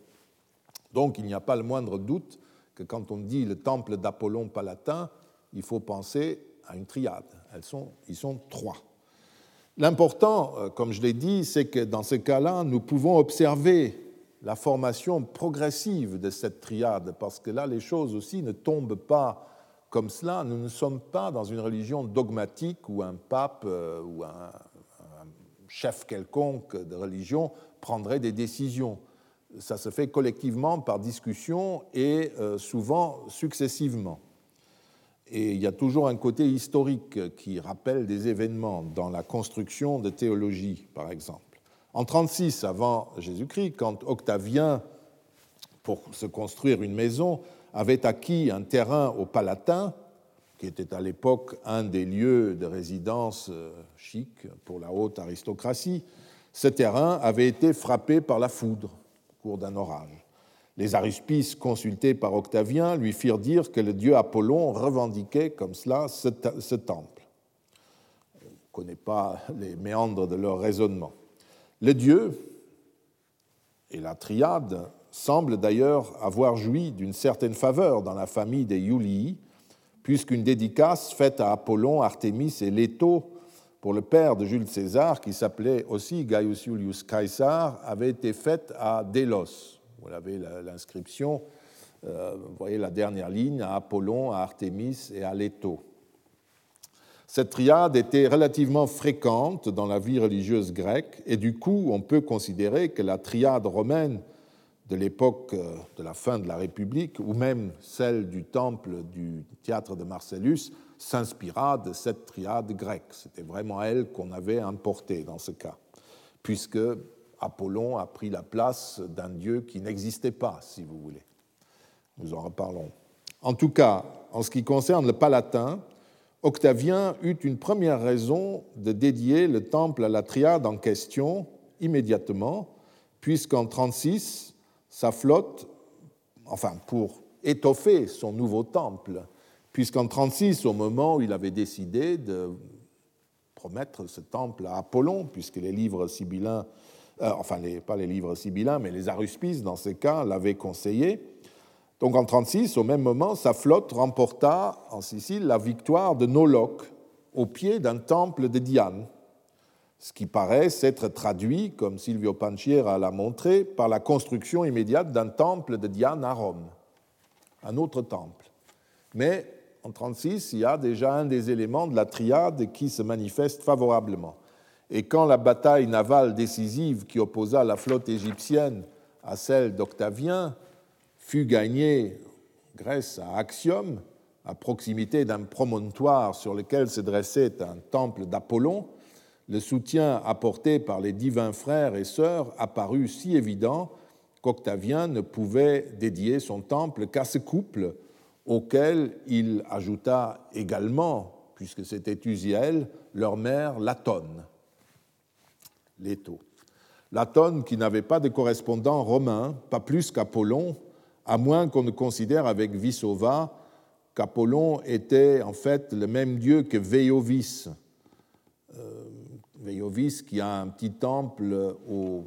Donc il n'y a pas le moindre doute que quand on dit le temple d'Apollon palatin, il faut penser à une triade. Elles sont, ils sont trois. L'important, euh, comme je l'ai dit, c'est que dans ce cas-là, nous pouvons observer la formation progressive de cette triade, parce que là, les choses aussi ne tombent pas comme cela. Nous ne sommes pas dans une religion dogmatique où un pape euh, ou un, chef quelconque de religion prendrait des décisions. Ça se fait collectivement par discussion et euh, souvent successivement. Et il y a toujours un côté historique qui rappelle des événements dans la construction de théologie, par exemple. En 36 avant Jésus-Christ, quand Octavien, pour se construire une maison, avait acquis un terrain au Palatin, qui était à l'époque un des lieux de résidence euh, chic pour la haute aristocratie, ce terrain avait été frappé par la foudre au cours d'un orage. Les aruspices consultés par Octavien lui firent dire que le dieu Apollon revendiquait comme cela ce, temple. On ne connaît pas les méandres de leur raisonnement. Le dieu et la triade semblent d'ailleurs avoir joui d'une certaine faveur dans la famille des Iulii, puisqu'une dédicace faite à Apollon, Artémis et Leto pour le père de Jules César, qui s'appelait aussi Gaius Iulius Caesar, avait été faite à Délos, vous avez l'inscription, euh, vous voyez la dernière ligne, à Apollon, à Artémis et à Leto. Cette triade était relativement fréquente dans la vie religieuse grecque et du coup on peut considérer que la triade romaine de l'époque euh, de la fin de la République ou même celle du temple du théâtre de Marcellus s'inspira de cette triade grecque. C'était vraiment elle qu'on avait importée dans ce cas, puisque Apollon a pris la place d'un dieu qui n'existait pas, si vous voulez. Nous en reparlons. En tout cas, en ce qui concerne le Palatin, Octavien eut une première raison de dédier le temple à la triade en question immédiatement, puisqu'en 36, sa flotte, enfin pour étoffer son nouveau temple, puisqu'en 36, au moment où il avait décidé de promettre ce temple à Apollon, puisque les livres sibyllins euh, enfin pas les livres sibyllins, mais les aruspices, dans ces cas, l'avaient conseillé. Donc en 36, au même moment, sa flotte remporta en Sicile la victoire de Nolok au pied d'un temple de Diane. ce qui paraît s'être traduit, comme Silvio Panciera l'a montré, par la construction immédiate d'un temple de Diane à Rome, un autre temple. Mais en 1936, il y a déjà un des éléments de la triade qui se manifeste favorablement. Et quand la bataille navale décisive qui opposa la flotte égyptienne à celle d'Octavien fut gagnée Grèce à Axiom, à proximité d'un promontoire sur lequel se dressait un temple d'Apollon, le soutien apporté par les divins frères et sœurs apparut si évident qu'Octavien ne pouvait dédier son temple qu'à ce couple, auquel il ajouta également, puisque c'était Uziel, leur mère Latone. Leto. Latone qui n'avait pas de correspondant romain, pas plus qu'Apollon, à moins qu'on ne considère avec Vissova qu'Apollon était en fait le même dieu que Veiovis. Euh, Veiovis qui a un petit temple au,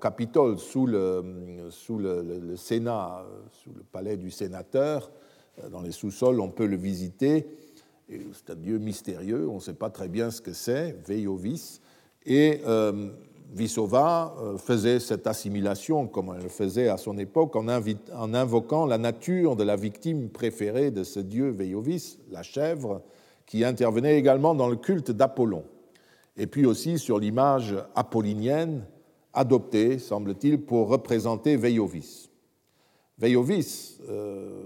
Capitole, sous, le, sous le, Sénat, sous le palais du sénateur. Dans les sous-sols, on peut le visiter. C'est un dieu mystérieux, on ne sait pas très bien ce que c'est, Veiovis. Et euh, Vissova euh, faisait cette assimilation, comme elle le faisait à son époque, en, invoquant la nature de la victime préférée de ce dieu Veiovis, la chèvre, qui intervenait également dans le culte d'Apollon, et puis aussi sur l'image apollinienne adoptée, semble-t-il, pour représenter Veiovis. Veiovis, euh,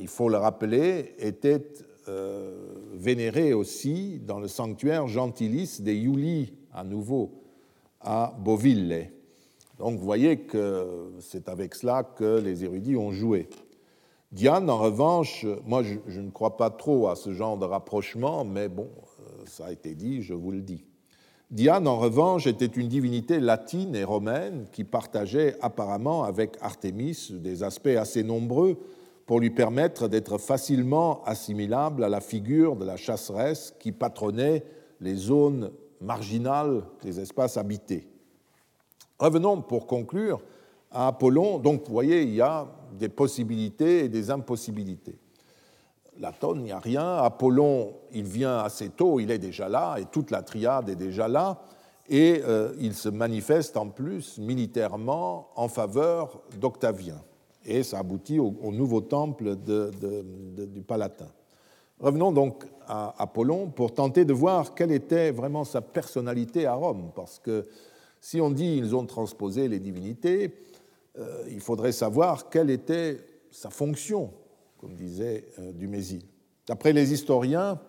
il faut le rappeler, était euh, vénéré aussi dans le sanctuaire gentilis des Iuli, à nouveau à Beauville. Donc vous voyez que c'est avec cela que les érudits ont joué. Diane, en revanche, moi je, ne crois pas trop à ce genre de rapprochement, mais bon, euh, ça a été dit, je vous le dis. Diane, en revanche, était une divinité latine et romaine qui partageait apparemment avec Artémis des aspects assez nombreux pour lui permettre d'être facilement assimilable à la figure de la chasseresse qui patronnait les zones marginale des espaces habités. Revenons pour conclure à Apollon. Donc, vous voyez, il y a des possibilités et des impossibilités. Latone, il n'y a rien. Apollon, il vient assez tôt, il est déjà là, et toute la triade est déjà là, et euh, il se manifeste en plus militairement en faveur d'Octavien. Et ça aboutit au, nouveau temple du Palatin. Revenons donc à Apollon pour tenter de voir quelle était vraiment sa personnalité à Rome, parce que si on dit ils ont transposé les divinités, euh, il faudrait savoir quelle était sa fonction, comme disait euh, Dumézil. D'après les historiens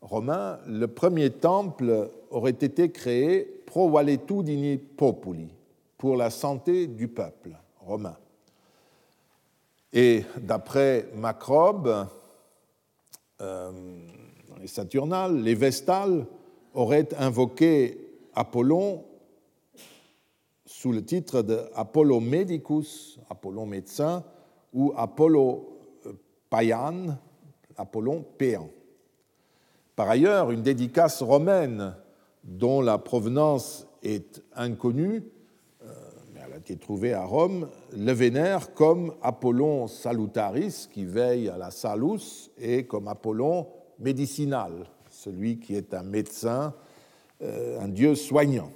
romains, le premier temple aurait été créé pro valetudini populi, pour la santé du peuple romain. Et d'après Macrobe, les Saturnales, les Vestales auraient invoqué Apollon sous le titre de Apollo Medicus, Apollon médecin, ou Apollo euh, Paian, Apollon péan. Par ailleurs, une dédicace romaine dont la provenance est inconnue qui est trouvé à Rome, le vénère comme Apollon salutaris, qui veille à la salus, et comme Apollon médicinal, celui qui est un médecin, euh, un dieu soignant.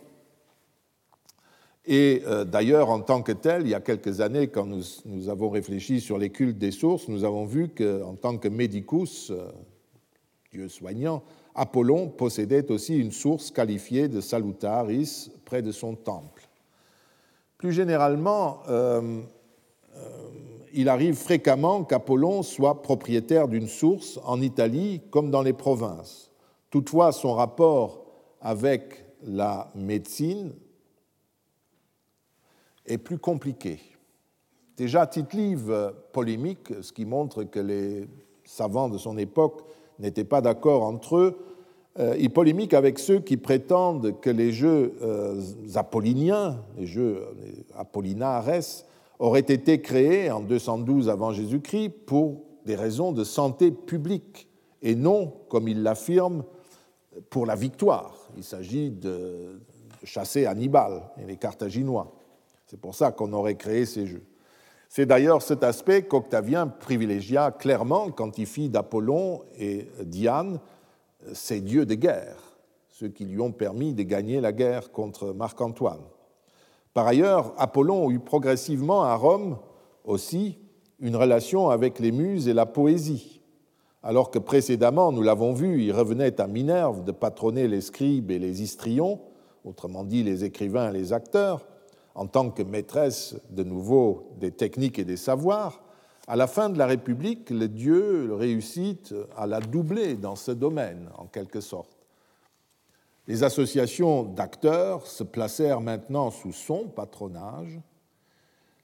Et euh, d'ailleurs, en tant que tel, il y a quelques années, quand nous, avons réfléchi sur les cultes des sources, nous avons vu qu'en tant que médicus, euh, dieu soignant, Apollon possédait aussi une source qualifiée de salutaris près de son temple. Plus généralement, euh, euh, il arrive fréquemment qu'Apollon soit propriétaire d'une source en Italie comme dans les provinces. Toutefois, son rapport avec la médecine est plus compliqué. Déjà, Tite-Live polémique, ce qui montre que les savants de son époque n'étaient pas d'accord entre eux, il polémique avec ceux qui prétendent que les jeux euh, apolliniens, les jeux apollinares, auraient été créés en 212 avant Jésus-Christ pour des raisons de santé publique et non, comme il l'affirme, pour la victoire. Il s'agit de chasser Hannibal et les Carthaginois. C'est pour ça qu'on aurait créé ces jeux. C'est d'ailleurs cet aspect qu'Octavien privilégia clairement quand il fit d'Apollon et Diane ces dieux de guerre, ceux qui lui ont permis de gagner la guerre contre Marc-Antoine. Par ailleurs, Apollon eut progressivement à Rome aussi une relation avec les muses et la poésie. Alors que précédemment, nous l'avons vu, il revenait à Minerve de patronner les scribes et les histrions, autrement dit les écrivains et les acteurs, en tant que maîtresse de nouveau des techniques et des savoirs, à la fin de la République, le dieu réussit à la doubler dans ce domaine, en quelque sorte. Les associations d'acteurs se placèrent maintenant sous son patronage.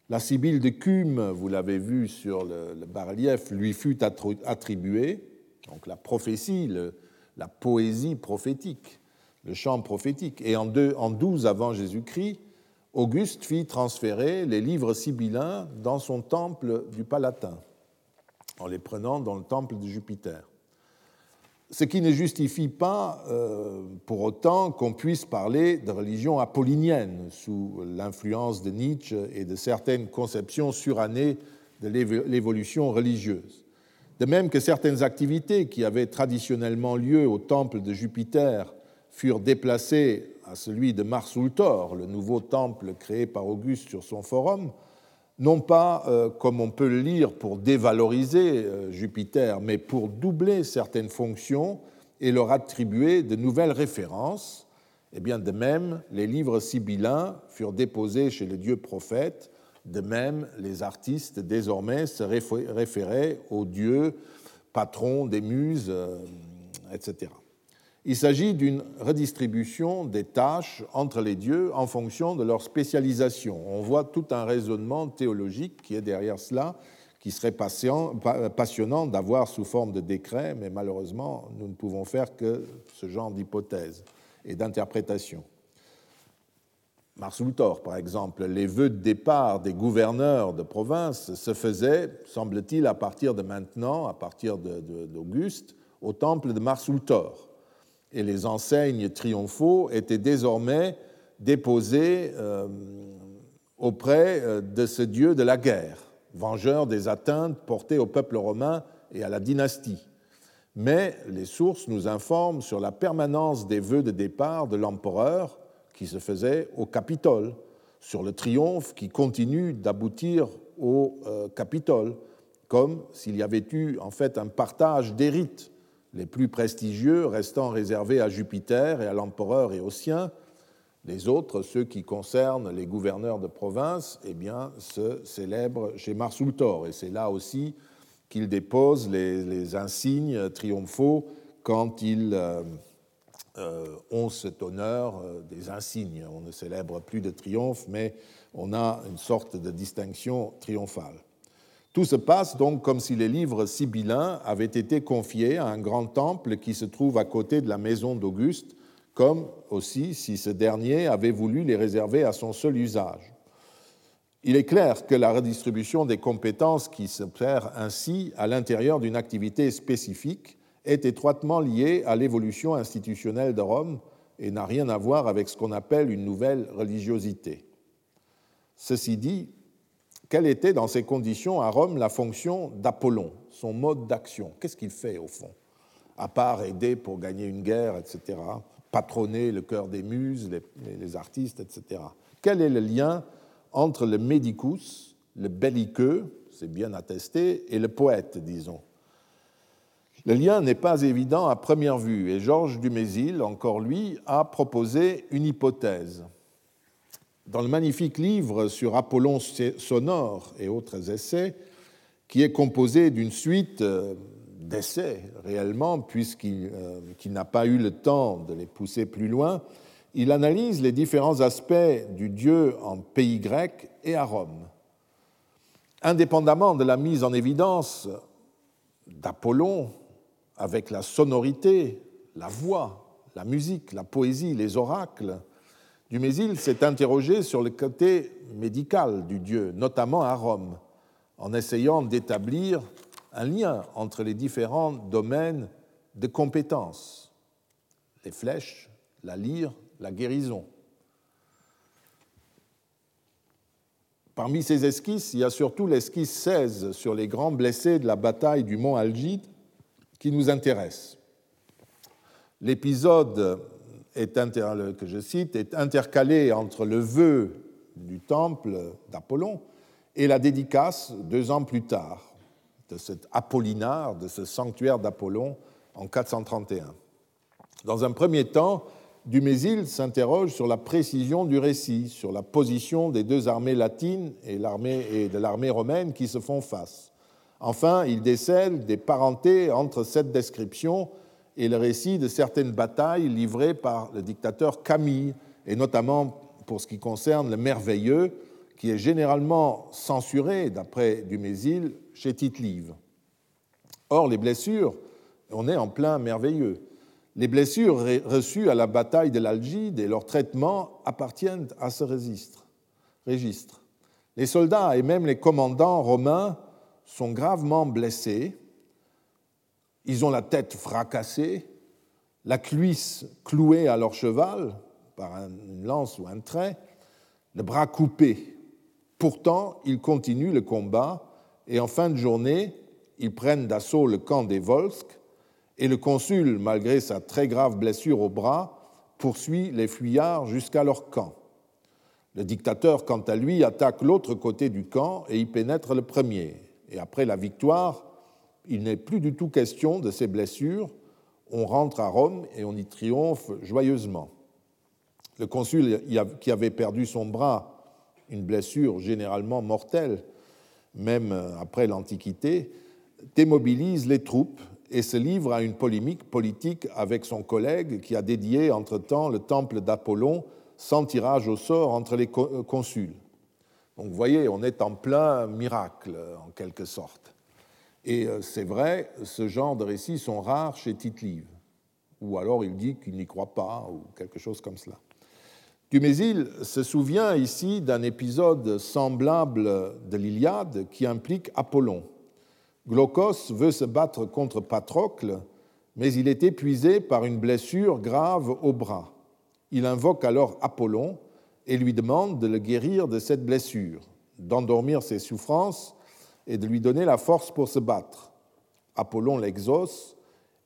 La Sibylle de Cume, vous l'avez vu sur le, bas-relief, lui fut attribuée, donc la prophétie, la poésie prophétique, le chant prophétique. Et en, deux, en 12 avant Jésus-Christ, Auguste fit transférer les livres sibyllins dans son temple du Palatin, en les prenant dans le temple de Jupiter. Ce qui ne justifie pas euh, pour autant qu'on puisse parler de religion apollinienne sous l'influence de Nietzsche et de certaines conceptions surannées de l'évolution religieuse. De même que certaines activités qui avaient traditionnellement lieu au temple de Jupiter furent déplacées à celui de Mars Ultor, le nouveau temple créé par Auguste sur son forum, non pas, euh, comme on peut le lire, pour dévaloriser euh, Jupiter, mais pour doubler certaines fonctions et leur attribuer de nouvelles références. Et eh bien, de même, les livres sibyllins furent déposés chez le dieu prophète, de même, les artistes désormais se référaient au dieu patron des muses, euh, etc. Il s'agit d'une redistribution des tâches entre les dieux en fonction de leur spécialisation. On voit tout un raisonnement théologique qui est derrière cela, qui serait passionnant d'avoir sous forme de décret, mais malheureusement, nous ne pouvons faire que ce genre d'hypothèse et d'interprétation. Marsultor, par exemple, les vœux de départ des gouverneurs de province se faisaient, semble-t-il, à partir de maintenant, à partir d'Auguste, au temple de Marsultor et les enseignes triomphaux étaient désormais déposées euh, auprès euh, de ce dieu de la guerre, vengeur des atteintes portées au peuple romain et à la dynastie. Mais les sources nous informent sur la permanence des vœux de départ de l'empereur qui se faisait au Capitole, sur le triomphe qui continue d'aboutir au euh, Capitole, comme s'il y avait eu en fait un partage des rites les plus prestigieux restant réservés à Jupiter et à l'empereur et aux siens. Les autres, ceux qui concernent les gouverneurs de province, eh bien, se célèbrent chez Marsultor. Et c'est là aussi qu'il dépose les, insignes triomphaux quand ils euh, euh, ont cet honneur euh, des insignes. On ne célèbre plus de triomphe, mais on a une sorte de distinction triomphale. Tout se passe donc comme si les livres sibyllins avaient été confiés à un grand temple qui se trouve à côté de la maison d'Auguste, comme aussi si ce dernier avait voulu les réserver à son seul usage. Il est clair que la redistribution des compétences qui se perd ainsi à l'intérieur d'une activité spécifique est étroitement liée à l'évolution institutionnelle de Rome et n'a rien à voir avec ce qu'on appelle une nouvelle religiosité. Ceci dit, quelle était dans ces conditions à Rome la fonction d'Apollon, son mode d'action? Qu'est-ce qu'il fait au fond À part aider pour gagner une guerre, etc., patronner le cœur des muses, les, artistes, etc. Quel est le lien entre le médicus, le belliqueux, c'est bien attesté, et le poète, disons? Le lien n'est pas évident à première vue et Georges Dumézil, encore lui, a proposé une hypothèse. Dans le magnifique livre sur Apollon sonore et autres essais, qui est composé d'une suite euh, d'essais réellement, puisqu'il euh, n'a pas eu le temps de les pousser plus loin, il analyse les différents aspects du dieu en pays grec et à Rome. Indépendamment de la mise en évidence d'Apollon avec la sonorité, la voix, la musique, la poésie, les oracles, Dumézil s'est interrogé sur le côté médical du dieu, notamment à Rome, en essayant d'établir un lien entre les différents domaines de compétences, les flèches, la lyre, la guérison. Parmi ces esquisses, il y a surtout l'esquisse 16 sur les grands blessés de la bataille du mont Algide qui nous intéresse. L'épisode est que je cite, est intercalé entre le vœu du temple d'Apollon et la dédicace deux ans plus tard de cet Apollinar, de ce sanctuaire d'Apollon en 431. Dans un premier temps, Dumézil s'interroge sur la précision du récit, sur la position des deux armées latines et, et de l'armée romaine qui se font face. Enfin, il décèle des parentés entre cette description et le récit de certaines batailles livrées par le dictateur Camille, et notamment pour ce qui concerne le merveilleux, qui est généralement censuré, d'après Dumézil, chez Tite-Live. Or, les blessures, on est en plein merveilleux. Les blessures reçues à la bataille de l'Algide et leur traitement appartiennent à ce registre. Les soldats et même les commandants romains sont gravement blessés. Ils ont la tête fracassée, la cuisse clouée à leur cheval par une lance ou un trait, le bras coupé. Pourtant, ils continuent le combat et en fin de journée, ils prennent d'assaut le camp des Volsques et le consul, malgré sa très grave blessure au bras, poursuit les fuyards jusqu'à leur camp. Le dictateur, quant à lui, attaque l'autre côté du camp et y pénètre le premier. Et après la victoire, il n'est plus du tout question de ces blessures. On rentre à Rome et on y triomphe joyeusement. Le consul qui avait perdu son bras, une blessure généralement mortelle, même après l'Antiquité, démobilise les troupes et se livre à une polémique politique avec son collègue qui a dédié entre-temps le temple d'Apollon sans tirage au sort entre les consuls. Donc vous voyez, on est en plein miracle en quelque sorte. Et euh, c'est vrai, ce genre de récits sont rares chez Tite-Live. Ou alors il dit qu'il n'y croit pas, ou quelque chose comme cela. Dumézil se souvient ici d'un épisode semblable de l'Iliade qui implique Apollon. Glaucos veut se battre contre Patrocle, mais il est épuisé par une blessure grave au bras. Il invoque alors Apollon et lui demande de le guérir de cette blessure, d'endormir ses souffrances et de lui donner la force pour se battre. Apollon l'exauce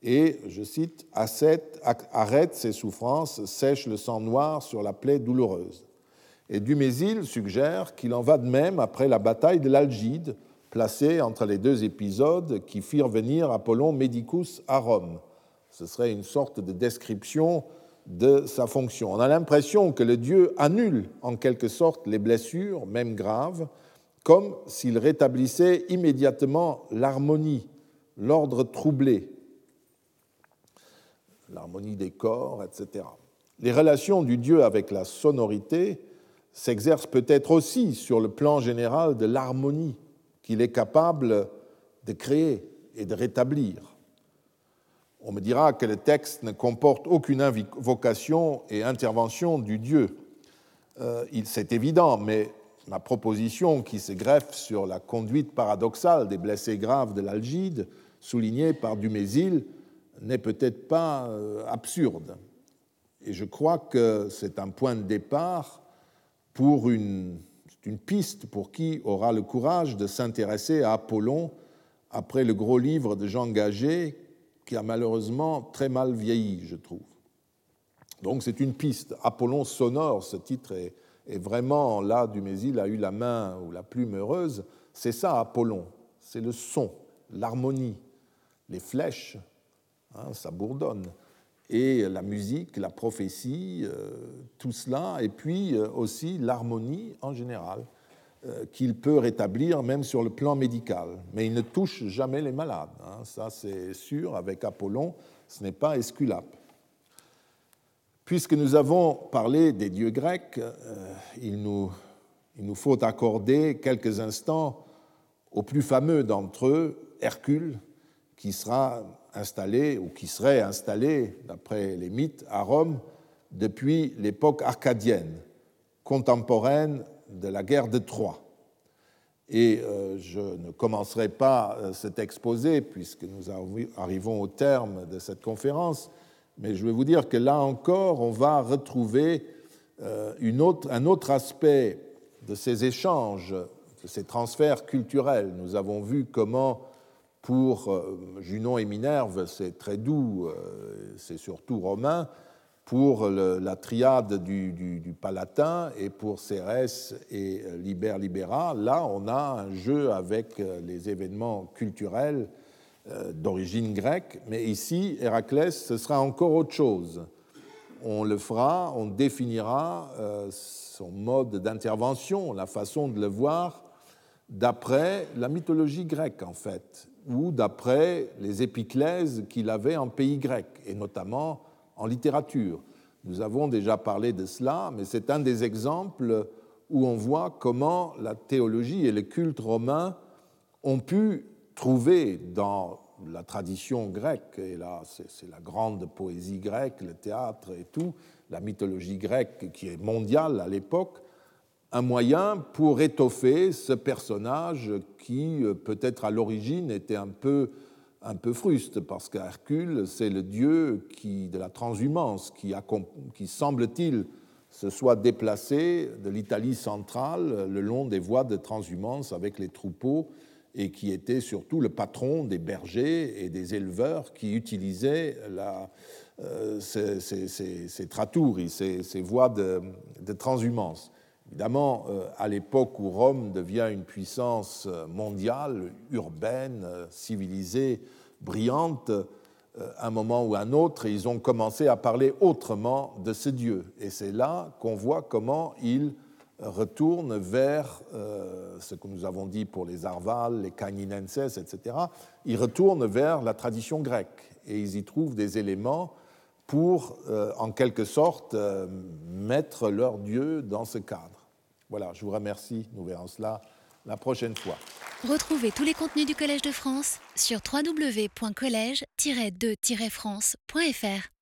et, je cite, arrête ses souffrances, sèche le sang noir sur la plaie douloureuse. Et Dumézil suggère qu'il en va de même après la bataille de l'Algide, placé entre les deux épisodes qui firent venir Apollon Medicus à Rome. Ce serait une sorte de description de sa fonction. On a l'impression que le dieu annule en quelque sorte les blessures, même graves, comme s'il rétablissait immédiatement l'harmonie, l'ordre troublé, l'harmonie des corps, etc. Les relations du dieu avec la sonorité s'exercent peut-être aussi sur le plan général de l'harmonie qu'il est capable de créer et de rétablir. On me dira que le texte ne comporte aucune invocation et intervention du Dieu. Euh, c'est évident, mais ma proposition qui se greffe sur la conduite paradoxale des blessés graves de l'Algide, soulignée par Dumézil, n'est peut-être pas euh, absurde. Et je crois que c'est un point de départ pour une une piste pour qui aura le courage de s'intéresser à Apollon après le gros livre de Jean Gagé, qui a malheureusement très mal vieilli, je trouve. Donc c'est une piste. Apollon sonore, ce titre est, vraiment là, Dumézil a eu la main ou la plume heureuse. C'est ça, Apollon. C'est le son, l'harmonie, les flèches, hein, ça bourdonne et la musique, la prophétie, euh, tout cela, et puis euh, aussi l'harmonie en général, euh, qu'il peut rétablir même sur le plan médical. Mais il ne touche jamais les malades, hein. ça c'est sûr, avec Apollon, ce n'est pas Esculape. Puisque nous avons parlé des dieux grecs, il nous, il nous faut accorder quelques instants au plus fameux d'entre eux, Hercule, qui sera installé ou qui serait installé, d'après les mythes, à Rome depuis l'époque arcadienne, contemporaine de la guerre de Troie. Et euh, je ne commencerai pas euh, cet exposé puisque nous arrivons au terme de cette conférence, mais je vais vous dire que là encore, on va retrouver euh, un autre aspect de ces échanges, de ces transferts culturels. Nous avons vu comment pour euh, Junon et Minerve, c'est très doux, euh, c'est surtout romain. pour la triade du, Palatin et pour Cérès et Liber Libera. Là, on a un jeu avec les événements culturels d'origine grecque, mais ici, Héraclès, ce sera encore autre chose. On le fera, on définira son mode d'intervention, la façon de le voir, d'après la mythologie grecque, en fait, ou d'après les épiclèses qu'il avait en pays grec, et notamment en littérature. Nous avons déjà parlé de cela, mais c'est un des exemples où on voit comment la théologie et le culte romain ont pu trouver dans la tradition grecque, et là c'est la grande poésie grecque, le théâtre et tout, la mythologie grecque qui est mondiale à l'époque, un moyen pour étoffer ce personnage qui euh, peut-être à l'origine était un peu, un peu fruste, parce qu'Hercule, c'est le dieu qui, de la transhumance, qui, qui semble-t-il se soit déplacé de l'Italie centrale le long des voies de transhumance avec les troupeaux et qui était surtout le patron des bergers et des éleveurs qui utilisaient euh, ces, ces, ces, ces, voies de, transhumance. Évidemment, euh, à l'époque où Rome devient une puissance mondiale, urbaine, civilisée, brillante, euh, un moment ou un autre, ils ont commencé à parler autrement de ce Dieu. Et c'est là qu'on voit comment ils retournent vers euh, ce que nous avons dit pour les Arvales, les Caninenses, etc. Ils retournent vers la tradition grecque et ils y trouvent des éléments pour, en quelque sorte, mettre leur Dieu dans ce cadre. Voilà, je vous remercie. Nous verrons cela la prochaine fois. Retrouvez tous les contenus du Collège de France sur www.colège-2-france.fr.